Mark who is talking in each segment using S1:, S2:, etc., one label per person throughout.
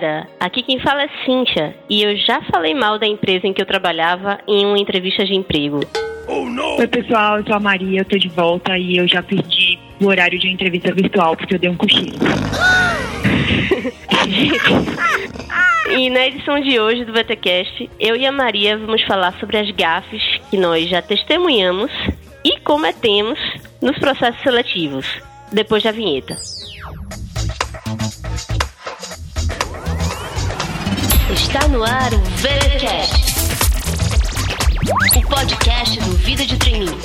S1: galera, aqui quem fala é Cíntia e eu já falei mal da empresa em que eu trabalhava em uma entrevista de emprego.
S2: Oh, Oi, pessoal, eu sou a Maria, eu tô de volta e eu já perdi o horário de entrevista virtual porque eu dei um cochilo.
S1: e na edição de hoje do VTCast, eu e a Maria vamos falar sobre as gafes que nós já testemunhamos e cometemos nos processos seletivos, depois da vinheta. Está no ar o VTCast, o podcast do Vida de Treininho.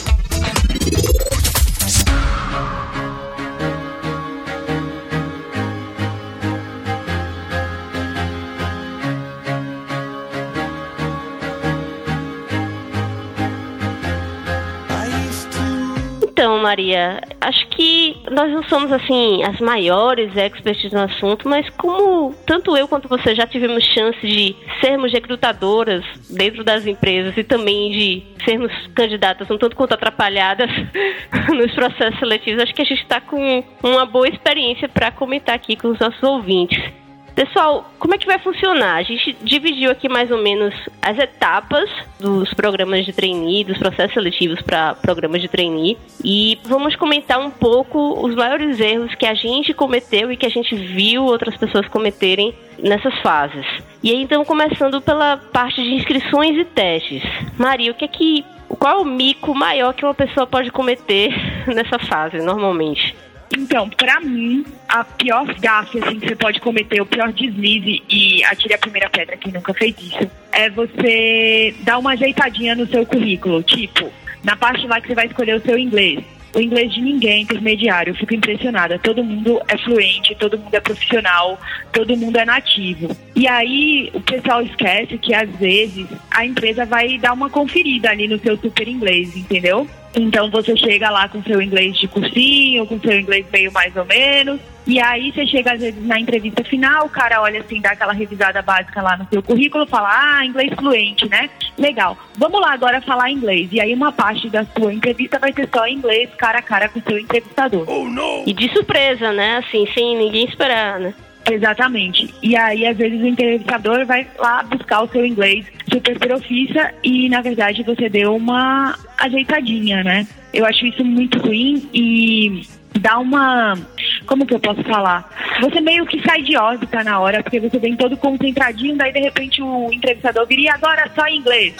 S1: Então, Maria, acho que nós não somos assim as maiores experts no assunto, mas como tanto eu quanto você já tivemos chance de sermos recrutadoras dentro das empresas e também de sermos candidatas um tanto quanto atrapalhadas nos processos seletivos, acho que a gente está com uma boa experiência para comentar aqui com os nossos ouvintes. Pessoal, como é que vai funcionar? A gente dividiu aqui mais ou menos as etapas dos programas de trainee, dos processos seletivos para programas de trainee, e vamos comentar um pouco os maiores erros que a gente cometeu e que a gente viu outras pessoas cometerem nessas fases. E aí, então, começando pela parte de inscrições e testes. Maria, o que é que. Qual é o mico maior que uma pessoa pode cometer nessa fase, normalmente?
S2: Então, para mim, a pior gafe assim, que você pode cometer, o pior deslize, e atire a primeira pedra, quem nunca fez isso, é você dar uma ajeitadinha no seu currículo. Tipo, na parte lá que você vai escolher o seu inglês. O inglês de ninguém é intermediário, eu fico impressionada. Todo mundo é fluente, todo mundo é profissional, todo mundo é nativo. E aí o pessoal esquece que às vezes a empresa vai dar uma conferida ali no seu super inglês, entendeu? Então você chega lá com seu inglês de cursinho, com seu inglês meio mais ou menos, e aí você chega às vezes na entrevista final, o cara olha assim, dá aquela revisada básica lá no seu currículo, fala: "Ah, inglês fluente, né? Legal. Vamos lá agora falar inglês". E aí uma parte da sua entrevista vai ser só inglês, cara a cara com o seu entrevistador.
S1: Oh, não. E de surpresa, né? Assim, sem ninguém esperar, né?
S2: Exatamente. E aí, às vezes, o entrevistador vai lá buscar o seu inglês super profissa e, na verdade, você deu uma ajeitadinha, né? Eu acho isso muito ruim e dá uma. Como que eu posso falar? Você meio que sai de órbita na hora, porque você vem todo concentradinho, daí de repente o entrevistador vira e agora só em inglês.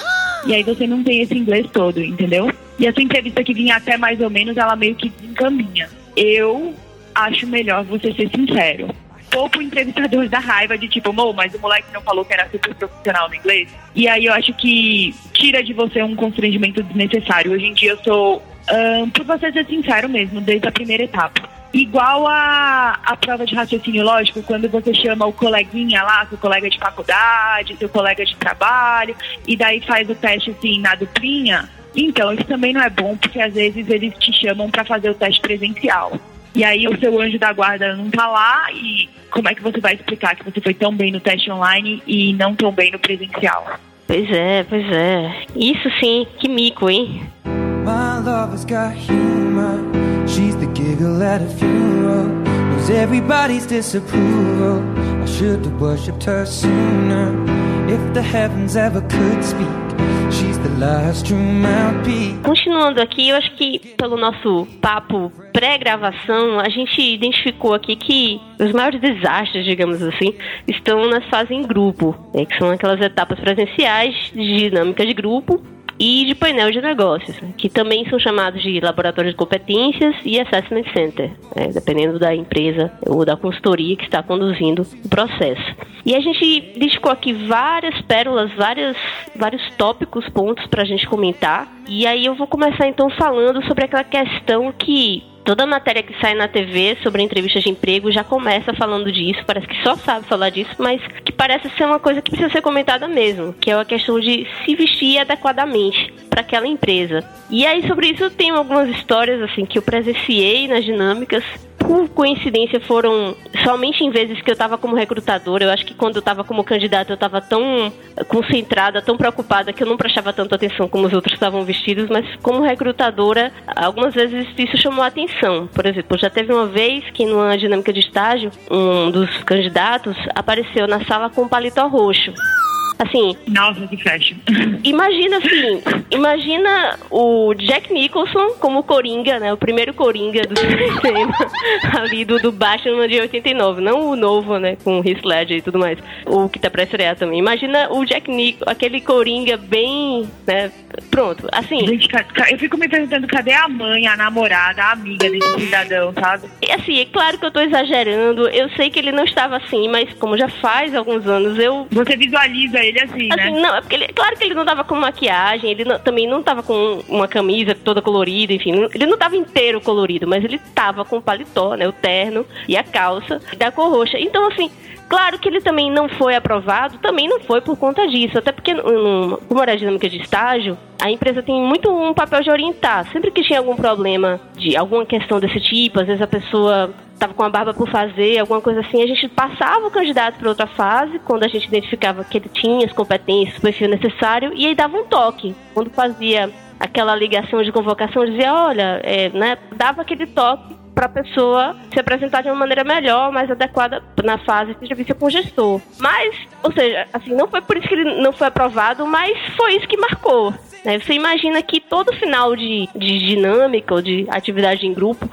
S2: E aí você não tem esse inglês todo, entendeu? E essa entrevista que vinha até mais ou menos, ela meio que desencaminha. Eu acho melhor você ser sincero pouco o entrevistador da raiva de tipo, Mo, mas o moleque não falou que era super profissional no inglês. E aí eu acho que tira de você um constrangimento desnecessário. Hoje em dia eu sou, um, por você ser sincero mesmo, desde a primeira etapa. Igual a, a prova de raciocínio lógico, quando você chama o coleguinha lá, seu colega de faculdade, seu colega de trabalho, e daí faz o teste assim na duplinha. Então, isso também não é bom, porque às vezes eles te chamam para fazer o teste presencial. E aí o seu anjo da guarda não tá lá e como é que você vai explicar que você foi tão bem no teste online e não tão bem no presencial?
S1: Pois é, pois é. Isso sim, que mico, hein? My lover's got humor. She's the giggle at a funeral. Knows everybody's disapproval. I should have worshipped her sooner. If the heavens ever could speak. Continuando aqui, eu acho que pelo nosso papo pré-gravação, a gente identificou aqui que os maiores desastres, digamos assim, estão nas fases em grupo, né, que são aquelas etapas presenciais de dinâmica de grupo e de painel de negócios, que também são chamados de laboratórios de competências e assessment center, né, dependendo da empresa ou da consultoria que está conduzindo o processo. E a gente identificou aqui várias pérolas, várias, vários tópicos, pontos para a gente comentar. E aí eu vou começar então falando sobre aquela questão que Toda matéria que sai na TV sobre entrevistas de emprego já começa falando disso, parece que só sabe falar disso, mas que parece ser uma coisa que precisa ser comentada mesmo, que é a questão de se vestir adequadamente para aquela empresa. E aí sobre isso eu tenho algumas histórias assim que eu presenciei nas dinâmicas por coincidência foram somente em vezes que eu estava como recrutadora. Eu acho que quando eu estava como candidata eu estava tão concentrada, tão preocupada que eu não prestava tanta atenção como os outros estavam vestidos, mas como recrutadora, algumas vezes isso chamou a atenção. Por exemplo, já teve uma vez que numa dinâmica de estágio, um dos candidatos apareceu na sala com um paletó roxo. Assim.
S2: Nossa, que fashion.
S1: Imagina assim, imagina o Jack Nicholson como Coringa, né? O primeiro Coringa do cinema ali do, do Batman de 89. Não o novo, né? Com o Heath Ledger e tudo mais. O que tá pra estrear também. Imagina o Jack Nicholson, aquele Coringa bem, né? Pronto, assim.
S2: Gente, eu fico me perguntando cadê a mãe, a namorada, a amiga desse cidadão, sabe?
S1: E assim, é claro que eu tô exagerando. Eu sei que ele não estava assim, mas como já faz alguns anos, eu.
S2: Você visualiza ele ele assim, né?
S1: assim né? Não, é porque ele, claro que ele não tava com maquiagem, ele não, também não tava com uma camisa toda colorida, enfim, ele não tava inteiro colorido, mas ele tava com o paletó, né? O terno e a calça da cor roxa. Então, assim, Claro que ele também não foi aprovado, também não foi por conta disso, até porque como era dinâmica de estágio, a empresa tem muito um papel de orientar. Sempre que tinha algum problema de alguma questão desse tipo, às vezes a pessoa estava com a barba por fazer, alguma coisa assim, a gente passava o candidato para outra fase, quando a gente identificava que ele tinha as competências, o perfil necessário, e aí dava um toque. Quando fazia aquela ligação de convocação, dizia, olha, é, né, dava aquele toque para a pessoa se apresentar de uma maneira melhor, mais adequada na fase de entrevista com o gestor. Mas, ou seja, assim, não foi por isso que ele não foi aprovado, mas foi isso que marcou. Né? Você imagina que todo final de, de dinâmica ou de atividade em grupo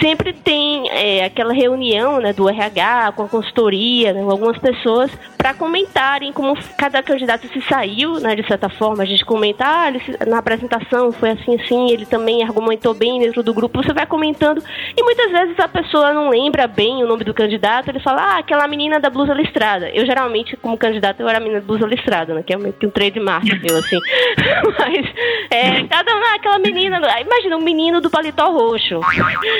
S1: sempre tem é, aquela reunião né, do RH com a consultoria, né, com algumas pessoas, para comentarem como cada candidato se saiu, né, de certa forma. A gente comenta, ah, ele, na apresentação foi assim, assim, ele também argumentou bem dentro do grupo. Você vai comentando e muitas vezes a pessoa não lembra bem o nome do candidato, ele fala, ah, aquela menina da blusa listrada. Eu geralmente, como candidato, eu era a menina da blusa listrada, né, que é meio que um trademark meu, assim. Mas, é, cada uma, aquela menina, imagina um menino do paletó roxo.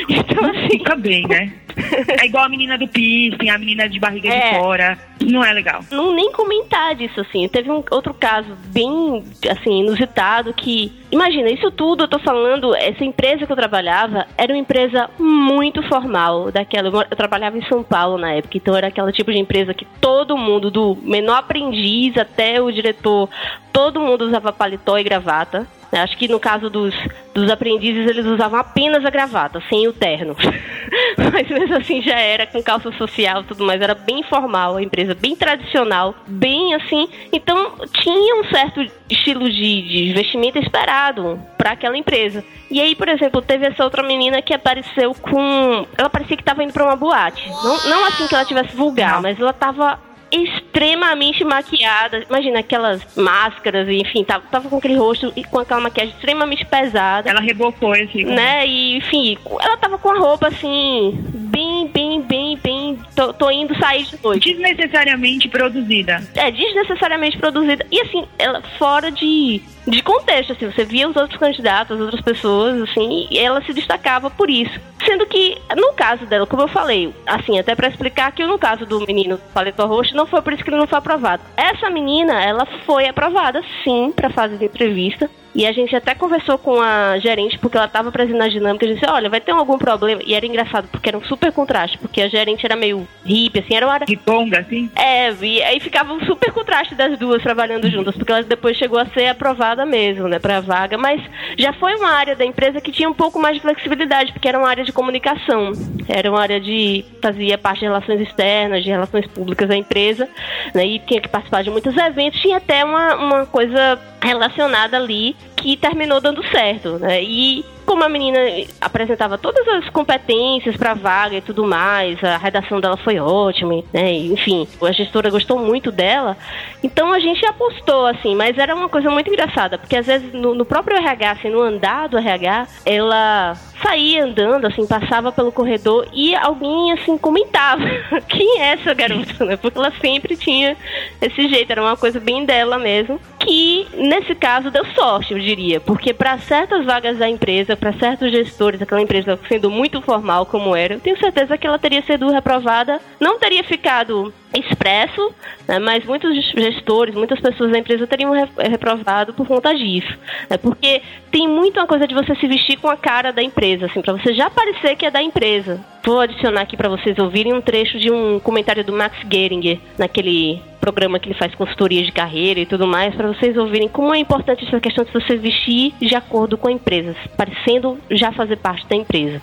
S2: Então, assim. Fica bem, né? É igual a menina do piercing, a menina de barriga é. de fora. Não é legal.
S1: Não nem comentar disso, assim. Teve um outro caso bem, assim, inusitado que... Imagina, isso tudo eu tô falando, essa empresa que eu trabalhava era uma empresa muito formal daquela. Eu trabalhava em São Paulo na época, então era aquela tipo de empresa que todo mundo, do menor aprendiz até o diretor, todo mundo usava paletó e gravata. Acho que no caso dos, dos aprendizes eles usavam apenas a gravata, sem o terno. Mas mesmo assim já era com calça social e tudo mais, era bem formal, a empresa bem tradicional, bem assim. Então tinha um certo estilo de, de vestimenta esperado para aquela empresa. E aí, por exemplo, teve essa outra menina que apareceu com. Ela parecia que estava indo para uma boate. Não, não assim que ela tivesse vulgar, mas ela estava extremamente maquiada. Imagina aquelas máscaras, enfim, tava, tava com aquele rosto e com aquela maquiagem extremamente pesada.
S2: Ela rebocou assim.
S1: Né? E, enfim, ela tava com a roupa assim, bem, bem, bem, bem. Tô, tô indo sair de noite.
S2: Desnecessariamente produzida.
S1: É, desnecessariamente produzida. E assim, ela fora de de contexto, assim, você via os outros candidatos, as outras pessoas, assim, e ela se destacava por isso. Sendo que, no caso dela, como eu falei, assim, até para explicar que no caso do menino paletó roxo, não foi por isso que ele não foi aprovado. Essa menina, ela foi aprovada, sim, para fase de entrevista. E a gente até conversou com a gerente, porque ela estava presente na dinâmica, e disse, olha, vai ter algum problema. E era engraçado, porque era um super contraste, porque a gerente era meio hippie, assim, era uma.
S2: Riponga, assim?
S1: É, e aí ficava um super contraste das duas trabalhando juntas, porque ela depois chegou a ser aprovada mesmo, né, pra vaga. Mas já foi uma área da empresa que tinha um pouco mais de flexibilidade, porque era uma área de comunicação. Era uma área de... fazia parte de relações externas, de relações públicas da empresa, né, e tinha que participar de muitos eventos. Tinha até uma, uma coisa relacionada ali que terminou dando certo, né? E como a menina apresentava todas as competências para vaga e tudo mais, a redação dela foi ótima, né? Enfim, a gestora gostou muito dela. Então a gente apostou assim, mas era uma coisa muito engraçada, porque às vezes no, no próprio RH, assim, no andar do RH, ela saía andando, assim, passava pelo corredor e alguém, assim, comentava quem é essa garota, né? Porque ela sempre tinha esse jeito, era uma coisa bem dela mesmo. Que nesse caso deu sorte, eu diria, porque para certas vagas da empresa, para certos gestores, aquela empresa sendo muito formal como era, eu tenho certeza que ela teria sido reprovada, não teria ficado expresso, né, mas muitos gestores, muitas pessoas da empresa teriam reprovado por conta disso. Né, porque tem muito uma coisa de você se vestir com a cara da empresa, assim, para você já parecer que é da empresa. Vou adicionar aqui para vocês ouvirem um trecho de um comentário do Max Geringer, naquele programa que ele faz consultoria de carreira e tudo mais, para vocês ouvirem como é importante essa questão de você vestir de acordo com a empresa, parecendo já fazer parte da empresa.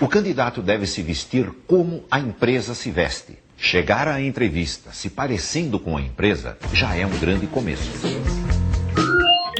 S3: O candidato deve se vestir como a empresa se veste. Chegar à entrevista se parecendo com a empresa já é um grande começo.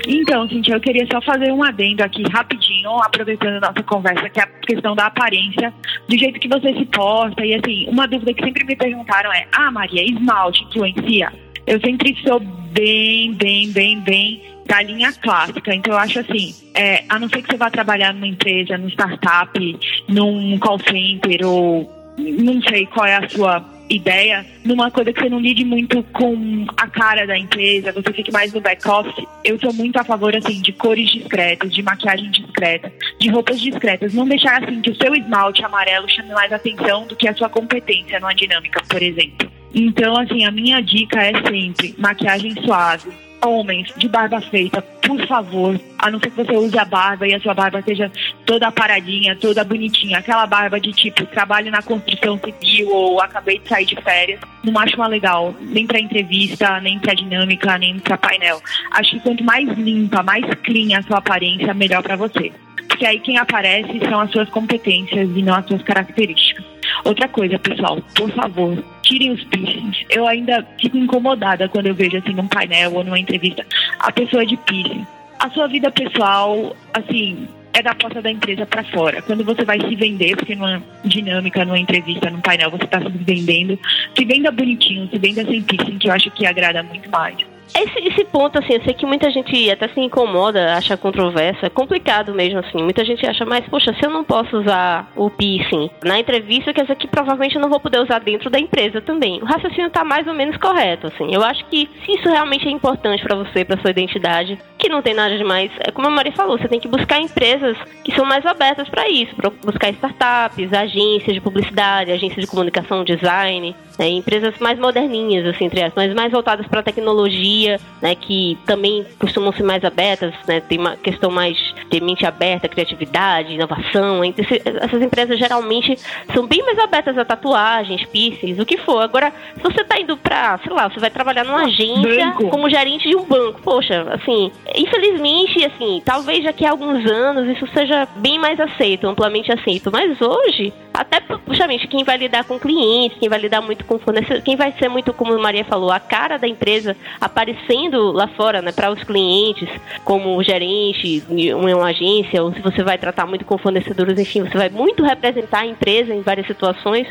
S2: Então, Cintia, eu queria só fazer um adendo aqui rapidinho, aproveitando a nossa conversa, que é a questão da aparência, do jeito que você se porta. E assim, uma dúvida que sempre me perguntaram é: Ah, Maria, esmalte influencia? Eu sempre sou bem, bem, bem, bem da linha clássica. Então, eu acho assim: é, a não ser que você vá trabalhar numa empresa, num startup, num call center ou não sei qual é a sua ideia numa coisa que você não lide muito com a cara da empresa, você fique mais no back-office. Eu sou muito a favor, assim, de cores discretas, de maquiagem discreta, de roupas discretas. Não deixar, assim, que o seu esmalte amarelo chame mais atenção do que a sua competência numa dinâmica, por exemplo. Então, assim, a minha dica é sempre maquiagem suave, homens de barba feita, por favor, a não ser que você use a barba e a sua barba seja toda paradinha, toda bonitinha, aquela barba de tipo, trabalho na construção civil ou acabei de sair de férias, não acho uma legal, nem pra entrevista, nem pra dinâmica, nem pra painel. Acho que quanto mais limpa, mais clean a sua aparência, melhor para você. Porque aí quem aparece são as suas competências e não as suas características. Outra coisa, pessoal, por favor, tirem os piercings. Eu ainda fico incomodada quando eu vejo assim num painel ou numa entrevista a pessoa de piercing. A sua vida pessoal, assim, é da porta da empresa para fora. Quando você vai se vender, porque numa dinâmica, numa entrevista, num painel, você está se vendendo, se venda bonitinho, se venda sem piercing, que eu acho que agrada muito mais.
S1: Esse, esse ponto, assim, eu sei que muita gente até se incomoda, acha controverso, é complicado mesmo, assim. Muita gente acha, mas, poxa, se eu não posso usar o piercing na entrevista, quer dizer que provavelmente eu não vou poder usar dentro da empresa também. O raciocínio tá mais ou menos correto, assim. Eu acho que se isso realmente é importante para você, para sua identidade, que não tem nada demais, é como a Maria falou, você tem que buscar empresas que são mais abertas para isso, buscar startups, agências de publicidade, agências de comunicação, design, né, empresas mais moderninhas, assim, entre as, mas mais voltadas para tecnologia, né, que também costumam ser mais abertas, né, tem uma questão mais de mente aberta, criatividade, inovação. Essas empresas geralmente são bem mais abertas a tatuagens, piercings, o que for. Agora, se você está indo para, sei lá, você vai trabalhar numa agência banco. como gerente de um banco, poxa, assim, infelizmente, assim, talvez daqui a alguns anos isso seja bem mais aceito, amplamente aceito, mas hoje, até justamente quem vai lidar com clientes, quem vai lidar muito com fornecedor, quem vai ser muito, como a Maria falou, a cara da empresa aparecendo lá fora, né, para os clientes, como gerente uma agência, ou se você vai tratar muito com fornecedores, enfim, você vai muito representar a empresa em várias situações,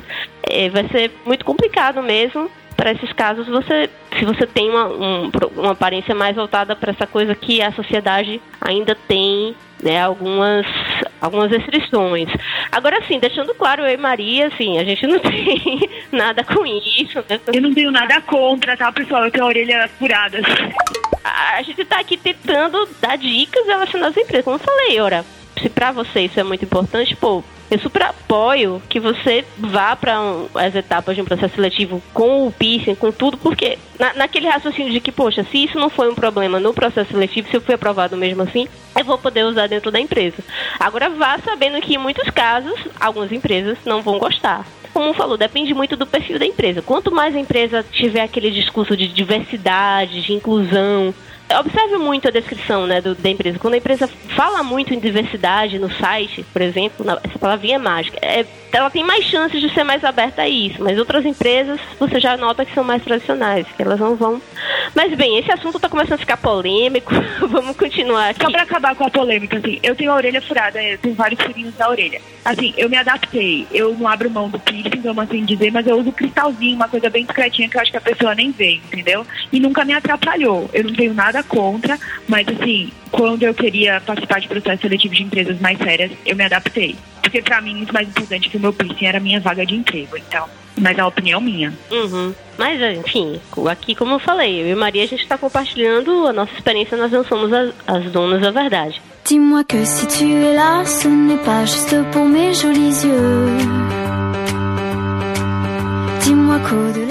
S1: é, vai ser muito complicado mesmo para esses casos, você, se você tem uma, um, uma aparência mais voltada para essa coisa que a sociedade ainda tem né, algumas, algumas restrições. Agora sim, deixando claro, eu e Maria, assim, a gente não tem nada com isso. Né?
S2: Eu não tenho nada contra, tá, pessoal? Eu tenho a orelha furada.
S1: A gente tá aqui tentando dar dicas relacionadas às empresas. Como eu falei, ora, se para você isso é muito importante, pô, eu super apoio que você vá para um, as etapas de um processo seletivo com o piercing, com tudo, porque na, naquele raciocínio de que, poxa, se isso não foi um problema no processo seletivo, se eu fui aprovado mesmo assim, eu vou poder usar dentro da empresa. Agora vá sabendo que em muitos casos, algumas empresas não vão gostar como falou, depende muito do perfil da empresa. Quanto mais a empresa tiver aquele discurso de diversidade, de inclusão, observe muito a descrição né, do, da empresa. Quando a empresa fala muito em diversidade no site, por exemplo, na, essa palavrinha é mágica, é, ela tem mais chances de ser mais aberta a isso. Mas outras empresas, você já nota que são mais tradicionais, que elas não vão. Mas bem, esse assunto está começando a ficar polêmico. Vamos continuar aqui.
S2: Só para acabar com a polêmica, assim, eu tenho a orelha furada, eu tenho vários furinhos na orelha. Assim, eu me adaptei. Eu não abro mão do piercing, vamos assim dizer, mas eu uso cristalzinho, uma coisa bem discretinha que eu acho que a pessoa nem vê, entendeu? E nunca me atrapalhou. Eu não tenho nada contra, mas assim, quando eu queria participar de processo seletivo de empresas mais sérias, eu me adaptei. Porque para mim, muito mais importante que o meu piercing era a minha vaga de emprego, então. Mas é a opinião minha.
S1: Uhum. Mas, enfim, aqui, como eu falei, eu e Maria, a gente está compartilhando a nossa experiência, nós não somos as, as donas da verdade. Dis-moi que si tu es là, ce n'est pas juste pour mes jolis yeux.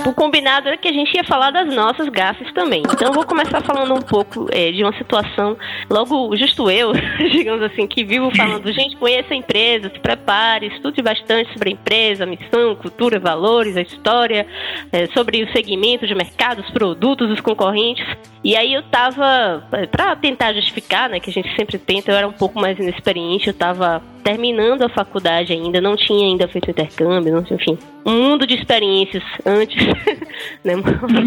S1: O combinado era que a gente ia falar das nossas gafes também. Então vou começar falando um pouco é, de uma situação, logo justo eu, digamos assim, que vivo falando, gente, conheça a empresa, se prepare, estude bastante sobre a empresa, missão, cultura, valores, a história, é, sobre o segmento de mercado, os produtos, os concorrentes. E aí eu tava, é, para tentar justificar, né, que a gente sempre tenta, eu era um pouco mais inexperiente, eu tava terminando a faculdade ainda, não tinha ainda feito intercâmbio, não, enfim, um mundo de experiências antes, né?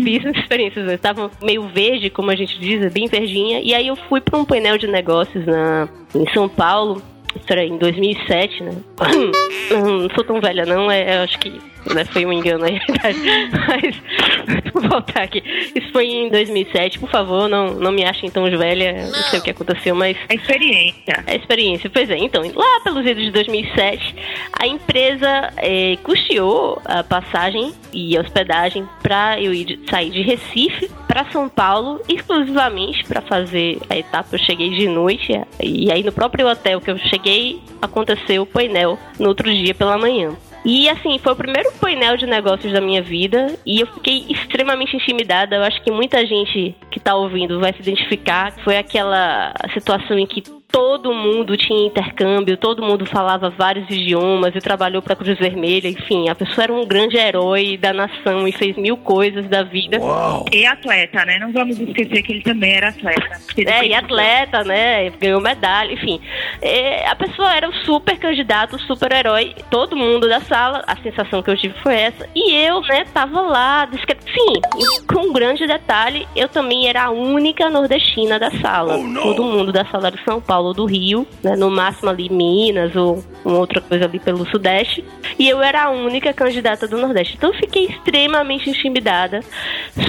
S1: Fiz experiências, eu estava meio verde, como a gente diz, bem verdinha, e aí eu fui para um painel de negócios na, em São Paulo, isso era em 2007, né? Não sou tão velha, não, é, acho que né? Foi um engano aí, mas vou voltar aqui. Isso foi em 2007, por favor, não, não me achem tão velha, não sei o que aconteceu, mas...
S2: A experiência.
S1: A experiência, pois é. Então, lá pelos idos de 2007, a empresa é, custeou a passagem e a hospedagem para eu ir, sair de Recife para São Paulo, exclusivamente para fazer a etapa. Eu cheguei de noite e aí no próprio hotel que eu cheguei, aconteceu o painel no outro dia pela manhã. E assim, foi o primeiro painel de negócios da minha vida e eu fiquei extremamente intimidada. Eu acho que muita gente que tá ouvindo vai se identificar. Foi aquela situação em que todo mundo tinha intercâmbio, todo mundo falava vários idiomas e trabalhou para a Cruz Vermelha, enfim, a pessoa era um grande herói da nação e fez mil coisas da vida.
S2: Uau. E atleta, né? Não vamos esquecer que ele também era atleta.
S1: É, e atleta, né? Ganhou medalha, enfim. É, a pessoa era um super candidato, super herói, todo mundo da sala, a sensação que eu tive foi essa. E eu, né, tava lá, sim, com um grande detalhe, eu também era a única nordestina da sala. Oh, todo mundo da sala de São Paulo Do Rio, né, no máximo ali Minas ou uma outra coisa ali pelo Sudeste. E eu era a única candidata do Nordeste. Então eu fiquei extremamente intimidada,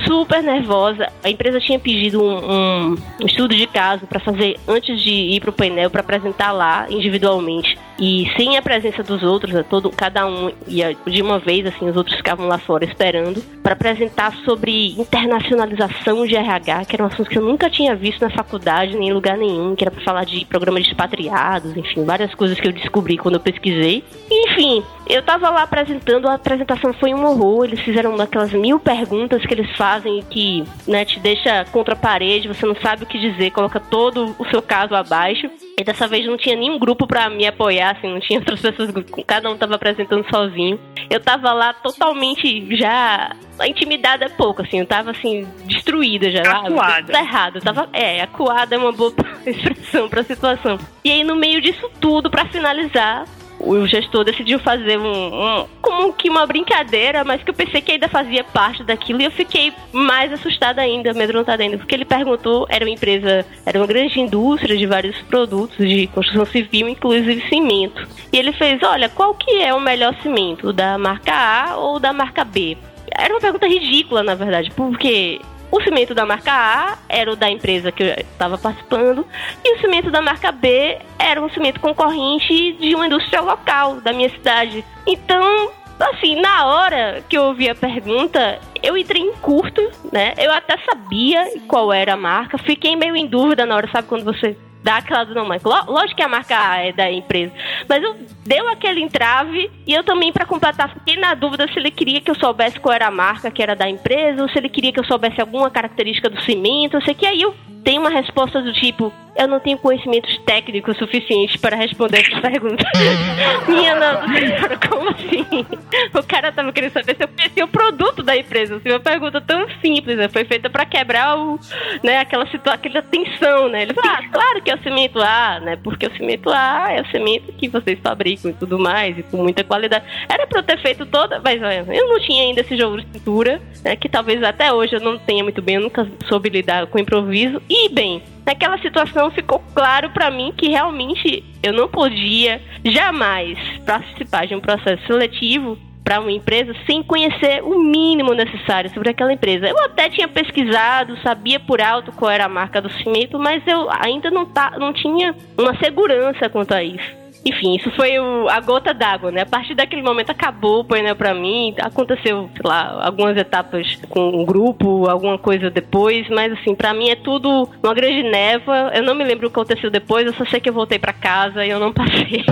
S1: super nervosa. A empresa tinha pedido um, um estudo de caso para fazer antes de ir para o painel, para apresentar lá individualmente. E sem a presença dos outros, né, todo, cada um ia de uma vez, assim, os outros ficavam lá fora esperando, para apresentar sobre internacionalização de RH, que era um assunto que eu nunca tinha visto na faculdade, nem em lugar nenhum, que era para falar de programa de expatriados, enfim, várias coisas que eu descobri quando eu pesquisei. Enfim, eu tava lá apresentando, a apresentação foi um horror, eles fizeram daquelas mil perguntas que eles fazem que, né, te deixa contra a parede, você não sabe o que dizer, coloca todo o seu caso abaixo. E dessa vez não tinha nenhum grupo para me apoiar, assim, não tinha outras pessoas, cada um tava apresentando sozinho. Eu tava lá totalmente já. A intimidade é pouco, assim, eu tava assim, destruída já.
S2: Acuada.
S1: Tá errado. Eu tava, é, acuada é uma boa expressão pra situação. E aí, no meio disso tudo, para finalizar, o gestor decidiu fazer um, um, como que uma brincadeira, mas que eu pensei que ainda fazia parte daquilo e eu fiquei mais assustada ainda, amedrontada ainda, porque ele perguntou, era uma empresa, era uma grande indústria de vários produtos de construção civil, inclusive cimento. E ele fez, olha, qual que é o melhor cimento, da marca A ou da marca B? Era uma pergunta ridícula, na verdade, porque o cimento da marca A era o da empresa que eu estava participando e o cimento da marca B era um cimento concorrente de uma indústria local da minha cidade. Então, assim, na hora que eu ouvi a pergunta, eu entrei em curto, né? Eu até sabia qual era a marca, fiquei meio em dúvida na hora, sabe quando você dá aquela do não, mas lógico que a marca é da empresa. Mas eu deu aquele entrave e eu também, para completar, fiquei na dúvida se ele queria que eu soubesse qual era a marca que era da empresa, ou se ele queria que eu soubesse alguma característica do cimento, eu sei que aí eu tenho uma resposta do tipo, eu não tenho conhecimentos técnicos suficientes para responder essa pergunta. Minha senhora, como assim? O cara tava querendo saber se eu conhecia o produto da empresa. Assim, uma pergunta tão simples, né? Foi feita para quebrar o, né, aquela situação, aquela tensão, né? Ah, claro que é o cimento A, né? Porque o cimento A é o cimento que vocês fabricam e tudo mais, e com muita qualidade. Era pra eu ter feito toda, mas olha, eu não tinha ainda esse jogo de cintura, né? Que talvez até hoje eu não tenha muito bem, eu nunca soube lidar com improviso. E, bem, naquela situação ficou claro para mim que realmente eu não podia jamais participar de um processo seletivo para uma empresa sem conhecer o mínimo necessário sobre aquela empresa. Eu até tinha pesquisado, sabia por alto qual era a marca do cimento, mas eu ainda não, tá, não tinha uma segurança quanto a isso. Enfim, isso foi o, a gota d'água, né? A partir daquele momento acabou o painel pra mim. Aconteceu, sei lá, algumas etapas com um grupo, alguma coisa depois, mas assim, pra mim é tudo uma grande névoa. Eu não me lembro o que aconteceu depois, eu só sei que eu voltei pra casa e eu não passei.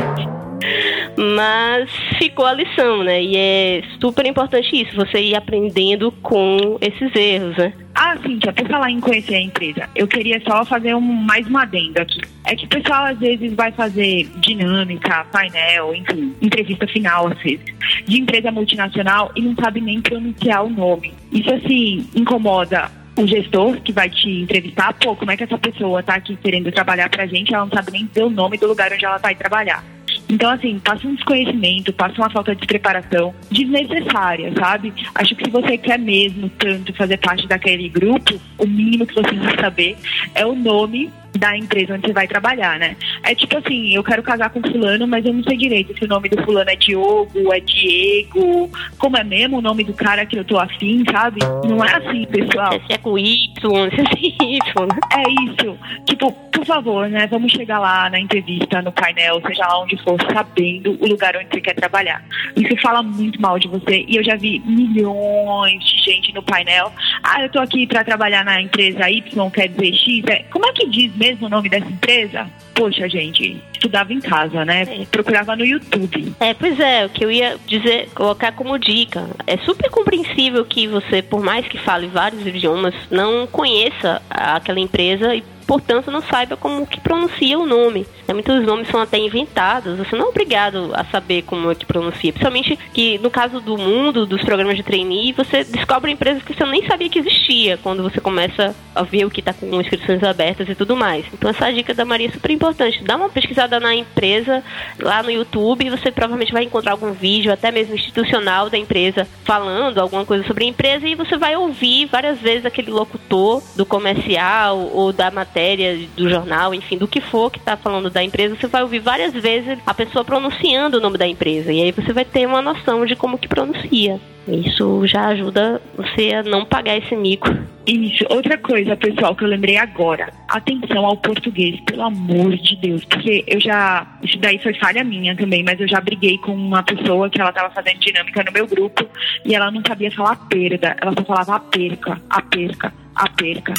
S1: Mas ficou a lição, né? E é super importante isso, você ir aprendendo com esses erros, né?
S2: Ah, já por falar em conhecer a empresa, eu queria só fazer um, mais uma adendo aqui. É que o pessoal às vezes vai fazer dinâmica, painel, enfim, entrevista final às vezes, de empresa multinacional e não sabe nem pronunciar o nome. Isso assim incomoda o gestor que vai te entrevistar, pô, como é que essa pessoa tá aqui querendo trabalhar pra gente, ela não sabe nem dizer o nome do lugar onde ela vai trabalhar. Então, assim, passa um desconhecimento, passa uma falta de preparação desnecessária, sabe? Acho que se você quer mesmo tanto fazer parte daquele grupo, o mínimo que você tem que saber é o nome da empresa onde você vai trabalhar, né? É tipo assim, eu quero casar com fulano, mas eu não sei direito se o nome do fulano é Diogo, é Diego, como é mesmo o nome do cara que eu tô afim, sabe? Não é assim, pessoal.
S1: Se é com Y, se é com Y, né?
S2: É isso. Tipo, por favor, né? Vamos chegar lá na entrevista, no painel, seja lá onde for, sabendo o lugar onde você quer trabalhar. Isso fala muito mal de você. E eu já vi milhões de gente no painel. Ah, eu tô aqui para trabalhar na empresa Y, quer dizer X. É, como é que diz mesmo o nome dessa empresa? Poxa, gente, estudava em casa, né?
S1: É.
S2: Procurava no YouTube.
S1: É, pois é, o que eu ia dizer, colocar como dica. É super compreensível que você, por mais que fale vários idiomas, não conheça aquela empresa e portanto não saiba como que pronuncia o nome. Né, Muitos nomes são até inventados, você não é obrigado a saber como é que pronuncia. Principalmente que no caso do mundo, dos programas de trainee, você descobre empresas que você nem sabia que existia quando você começa a ver o que está com inscrições abertas e tudo mais. Então essa dica da Maria é super importante. Dá uma pesquisada na empresa lá no YouTube, você provavelmente vai encontrar algum vídeo, até mesmo institucional da empresa, falando alguma coisa sobre a empresa e você vai ouvir várias vezes aquele locutor do comercial ou da matéria, do jornal, enfim, do que for que está falando da empresa, você vai ouvir várias vezes a pessoa pronunciando o nome da empresa. E aí você vai ter uma noção de como que pronuncia. Isso já ajuda você a não pagar esse mico.
S2: Isso. Outra coisa, pessoal, que eu lembrei agora. Atenção ao português, pelo amor de Deus. Porque eu já. Isso daí foi falha minha também, mas eu já briguei com uma pessoa que ela tava fazendo dinâmica no meu grupo e ela não sabia falar perda. Ela só falava a perca, a perca, a perca.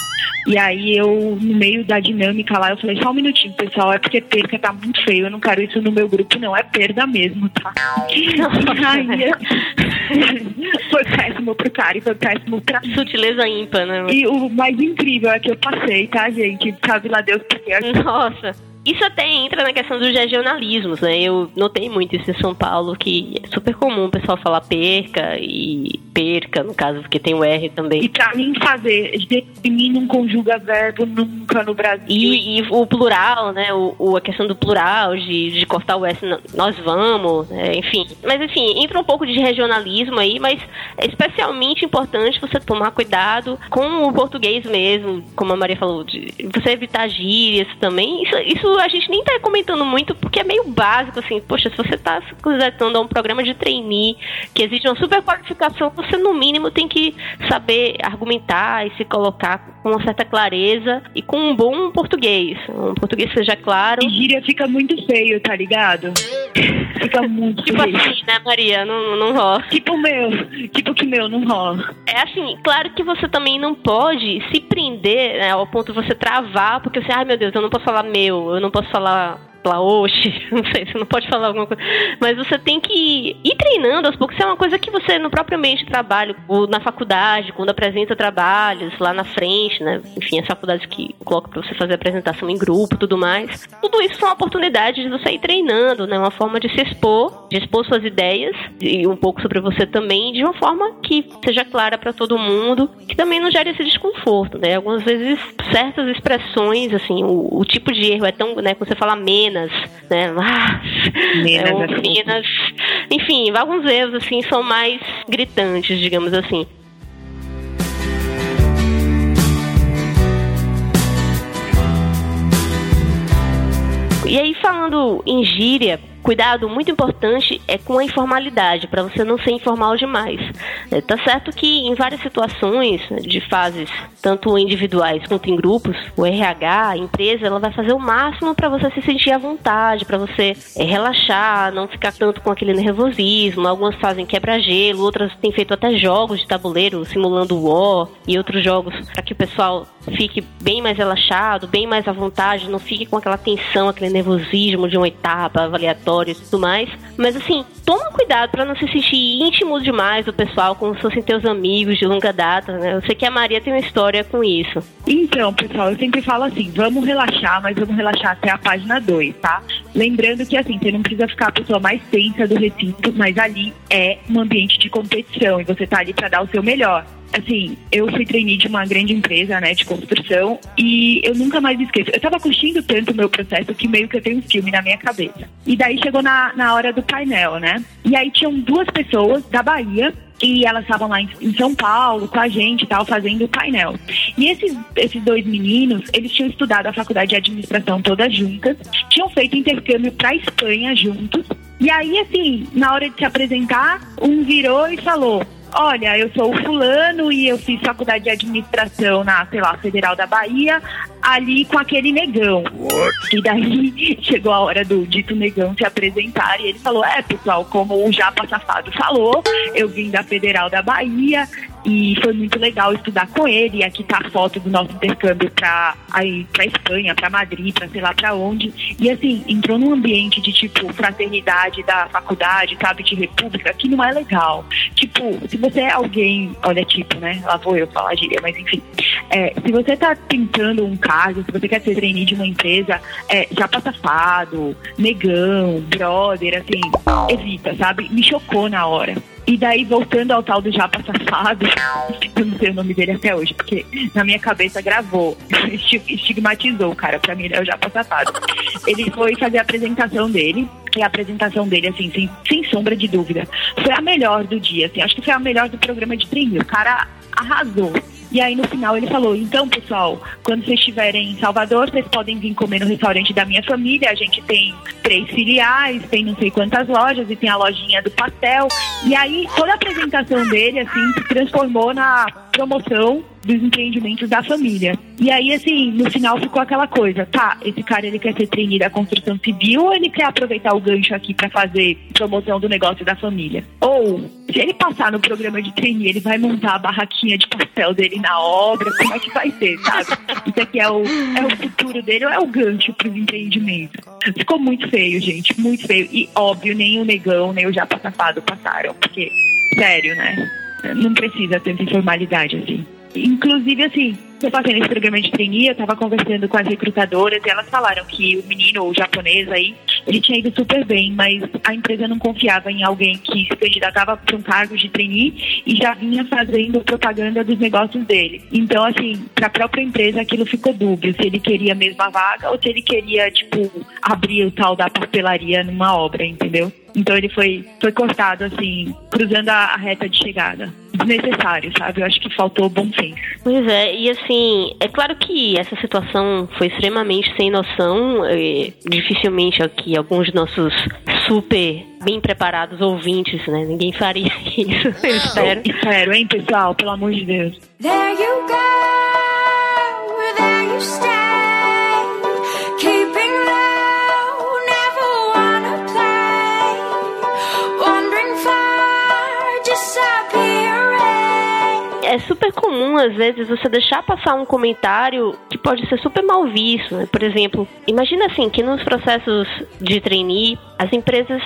S2: E aí eu, no meio da dinâmica lá, eu falei, só um minutinho, pessoal, é porque perca tá muito feio, eu não quero isso no meu grupo, não, é perda mesmo, tá? Aí, foi péssimo pro cara e foi péssimo pra mim.
S1: Sutileza ímpar, né?
S2: E o mais incrível é que eu passei, tá, gente? Sabe lá Deus porque
S1: Nossa. Isso até entra na questão dos regionalismos, né? Eu notei muito isso em São Paulo, que é super comum o pessoal falar perca e perca, no caso, porque tem o R
S2: E
S1: também.
S2: pra mim fazer, de mim não conjuga verbo nunca no Brasil.
S1: E, e o plural, né? O, o- a questão do plural, de, de cortar o S, nós vamos, né? enfim. Mas enfim, entra um pouco de regionalismo aí, mas é especialmente importante você tomar cuidado com o português mesmo, como a Maria falou, de você evitar gírias também. Isso, isso a gente nem tá comentando muito porque é meio básico, assim. Poxa, se você tá se candidatando a um programa de trainee, que exige uma super qualificação, você no mínimo tem que saber argumentar e se colocar com uma certa clareza e com um bom português. Um português que seja claro.
S2: E gíria fica muito feio, tá ligado? Fica muito
S1: Tipo
S2: feio.
S1: assim, né, Maria? Não, não rola.
S2: Tipo meu, tipo que meu, não rola.
S1: É assim, claro que você também não pode se prender né, ao ponto de você travar, porque você, ai meu Deus, eu não posso falar meu, eu não posso falar Laoshi, não sei, você não pode falar alguma coisa. Mas você tem que ir treinando aos poucos. Isso é uma coisa que você no próprio ambiente de trabalho, ou na faculdade, quando apresenta trabalhos lá na frente, né? Enfim, as faculdades que colocam pra você fazer apresentação em grupo tudo mais. Tudo isso são oportunidades de você ir treinando, né? Uma forma de se expor, de expor suas ideias e um pouco sobre você também, de uma forma que seja clara para todo mundo, que também não gere esse desconforto, né? Algumas vezes certas expressões, assim, o, o tipo de erro é tão, né? Quando você fala menos, né? Ah,
S2: Menas,
S1: é, menos. Enfim, alguns erros, assim, são mais gritantes, digamos assim. E aí, falando em gíria, cuidado muito importante é com a informalidade, para você não ser informal demais. É, tá certo que em várias situações de fases, tanto individuais quanto em grupos, o RH, a empresa, ela vai fazer o máximo para você se sentir à vontade, para você é, relaxar, não ficar tanto com aquele nervosismo. Algumas fazem quebra-gelo, outras têm feito até jogos de tabuleiro simulando o War e outros jogos para que o pessoal fique bem mais relaxado, bem mais à vontade, não fique com aquela tensão, aquele nervosismo de uma etapa avaliatória e tudo mais. Mas assim, toma cuidado para não se sentir íntimo demais do pessoal, como se fossem teus amigos de longa data, né? Eu sei que a Maria tem uma história com isso.
S2: Então, pessoal, eu sempre falo assim, vamos relaxar, mas vamos relaxar até a página 2, tá? Lembrando que assim, você não precisa ficar a pessoa mais tensa do recinto, mas ali é um ambiente de competição e você tá ali para dar o seu melhor assim, eu fui trainee de uma grande empresa, né, de construção, e eu nunca mais esqueço. Eu tava curtindo tanto o meu processo que meio que eu tenho um filme na minha cabeça. E daí chegou na, na hora do painel, né? E aí tinham duas pessoas da Bahia e elas estavam lá em, São Paulo com a gente e tal, fazendo o painel. E esses, esses dois meninos, eles tinham estudado a faculdade de administração todas juntas, tinham feito intercâmbio para Espanha juntos. E aí, assim, na hora de se apresentar, um virou e falou: olha, eu sou o fulano e eu fiz faculdade de administração na, sei lá, Federal da Bahia, ali com aquele negão. What? E daí chegou a hora do dito negão se apresentar e ele falou, é pessoal, como o Japa Safado falou, eu vim da Federal da Bahia e foi muito legal estudar com ele. E aqui tá a foto do nosso intercâmbio pra, aí, pra Espanha, pra Madrid, pra sei lá pra onde. E assim, entrou num ambiente de tipo fraternidade da faculdade, sabe, de república, que não é legal. Tipo, se você é alguém, olha, tipo, né? Lá vou eu falar gíria, mas enfim. É, se você tá tentando um cargo, se você quer ser trainee de uma empresa, é, já passafado, negão, brother, assim, evita, sabe? Me chocou na hora. E daí, voltando ao tal do Japa Safado, eu não sei o nome dele até hoje, porque na minha cabeça gravou, estigmatizou o cara, pra mim ele é o Japa Safado. Ele foi fazer a apresentação dele, e a apresentação dele, assim, sem, sem sombra de dúvida, foi a melhor do dia, assim, acho que foi a melhor do programa de treino. O cara arrasou. E aí no final ele falou: então, pessoal, quando vocês estiverem em Salvador, vocês podem vir comer no restaurante da minha família. A gente tem três filiais, tem não sei quantas lojas e tem a lojinha do pastel. E aí toda a apresentação dele, assim, se transformou na promoção dos empreendimentos da família. E aí, assim, no final ficou aquela coisa, tá, esse cara ele quer ser trainee da construção civil ou ele quer aproveitar o gancho aqui para fazer promoção do negócio da família? Ou, se ele passar no programa de trainee, ele vai montar a barraquinha de pastel dele na obra, como é que vai ser, sabe? Isso aqui é o, é o futuro dele ou é o gancho pros empreendimentos? Ficou muito feio, gente, muito feio. E, óbvio, nem o negão, nem o japa safado passaram, porque, sério, né? Não precisa tanta informalidade assim. Inclusive, assim, eu passei nesse programa de trainee, eu tava conversando com as recrutadoras e elas falaram que o menino, o japonês aí, ele tinha ido super bem, mas a empresa não confiava em alguém que se candidatava para um cargo de trainee e já vinha fazendo propaganda dos negócios dele. Então, assim, para a própria empresa aquilo ficou dúbio, se ele queria a vaga ou se ele queria, tipo, abrir o tal da papelaria numa obra, entendeu? Então ele foi, foi cortado, assim, cruzando a, a reta de chegada. Desnecessário, sabe? Eu acho que faltou bom senso.
S1: Pois é, e assim, é claro que essa situação foi extremamente sem noção. dificilmente aqui alguns de nossos super bem preparados ouvintes, né? Ninguém faria isso, eu espero.
S2: Espero, hein, pessoal? Pelo amor de Deus. There you go,
S1: super comum, às vezes, você deixar passar um comentário que pode ser super mal visto. Né? Por exemplo, imagina assim, que nos processos de trainee, as empresas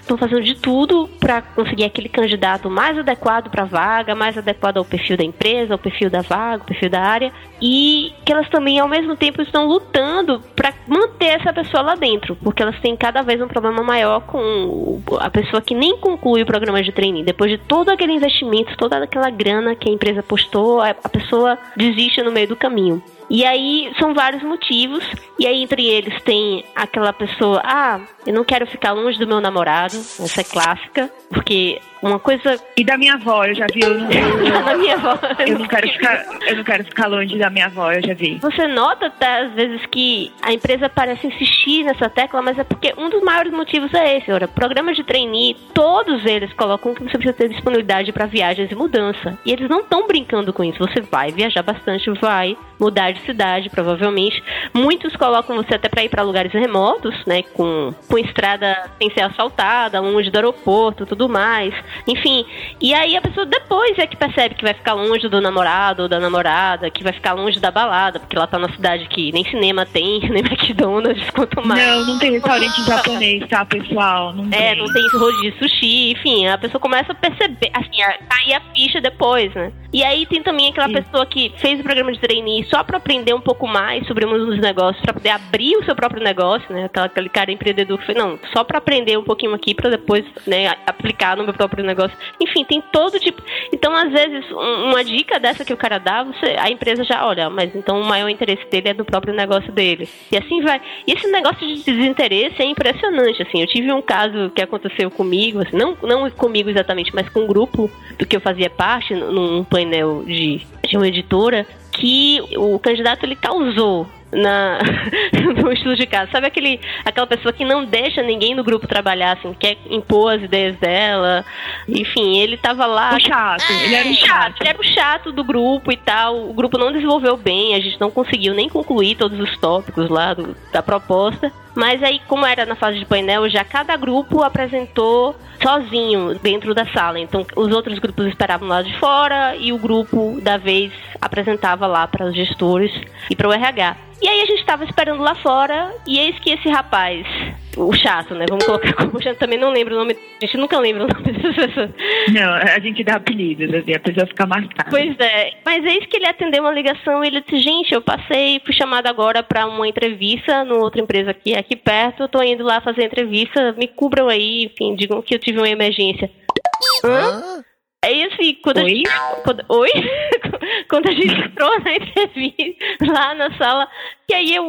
S1: estão fazendo de tudo para conseguir aquele candidato mais adequado para a vaga, mais adequado ao perfil da empresa, ao perfil da vaga, ao perfil da área, e que elas também, ao mesmo tempo, estão lutando para manter essa pessoa lá dentro, porque elas têm cada vez um problema maior com a pessoa que nem conclui o programa de trainee. Depois de todo aquele investimento, toda aquela grana que a empresa postou, a pessoa desiste no meio do caminho. E aí são vários motivos. E aí entre eles tem aquela pessoa, ah, eu não quero ficar longe do meu namorado, essa é clássica, porque uma coisa.
S2: E da minha avó, eu já vi. Eu da minha avó. Eu não quero ficar, eu não quero ficar longe da minha avó, eu já vi.
S1: Você nota até às vezes que a empresa parece insistir nessa tecla, mas é porque um dos maiores motivos é esse. Ora, programas de trainee, todos eles colocam que você precisa ter disponibilidade para viagens e mudança. E eles não estão brincando com isso. Você vai viajar bastante, vai mudar de cidade, provavelmente. Muitos colocam você até para ir para lugares remotos, né, com, com estrada sem ser asfaltada, longe do aeroporto, tudo mais enfim. E aí a pessoa depois é que percebe que vai ficar longe do namorado ou da namorada, que vai ficar longe da balada, porque ela tá numa cidade que nem cinema tem, nem McDonald's, quanto mais.
S2: Não, não tem restaurante japonês, tá, pessoal? Não
S1: é,
S2: tem.
S1: não tem rodízio sushi, enfim, a pessoa começa a perceber, assim, a cair a ficha depois, né? E aí tem também aquela
S2: Sim.
S1: pessoa que fez o programa de trainee só pra aprender um pouco mais sobre o mundo dos negócios, pra poder abrir o seu próprio negócio, né? Aquela, aquele cara empreendedor que foi, não, só pra aprender um pouquinho aqui pra depois, né, aplicar no meu próprio negócio. Enfim, tem todo tipo. Então, às vezes, um- uma dica dessa que o cara dá, você, a empresa já olha, mas então o maior interesse dele é no próprio negócio dele. E assim vai. E esse negócio de desinteresse é impressionante, assim. Eu tive um caso que aconteceu comigo, assim, não, não comigo exatamente, mas com um grupo do que eu fazia parte, num painel de, de uma editora, que o candidato ele causou na no estudo de caso. Sabe aquele aquela pessoa que não deixa ninguém no grupo trabalhar, assim, quer impor as ideias dela. Enfim, ele tava lá.
S2: O chato, ele era
S1: chato,
S2: chato.
S1: ele era o chato do grupo e tal. O grupo não desenvolveu bem, a gente não conseguiu nem concluir todos os tópicos lá do- da proposta. Mas aí, como era na fase de painel, já cada grupo apresentou sozinho dentro da sala. Então, os outros grupos esperavam lá de fora e o grupo da vez apresentava lá para os gestores e para o RH. E aí a gente estava esperando lá fora e eis que esse rapaz, o chato, né? Vamos colocar como eu também não lembro o nome, a gente nunca lembra o nome dessas pessoas.
S2: Não, a gente dá apelidos, assim, a pessoa fica marcada.
S1: Pois é, mas eis que ele atendeu uma ligação e ele disse, gente, eu passei, fui chamado agora para uma entrevista numa outra empresa aqui, aqui perto, eu tô indo lá fazer entrevista, me cubram aí, enfim, digam que eu tive uma emergência. Hã? Aí assim, quando a
S2: Oi?
S1: gente. Quando, oi? quando a gente entrou na entrevista lá na sala, que aí eu,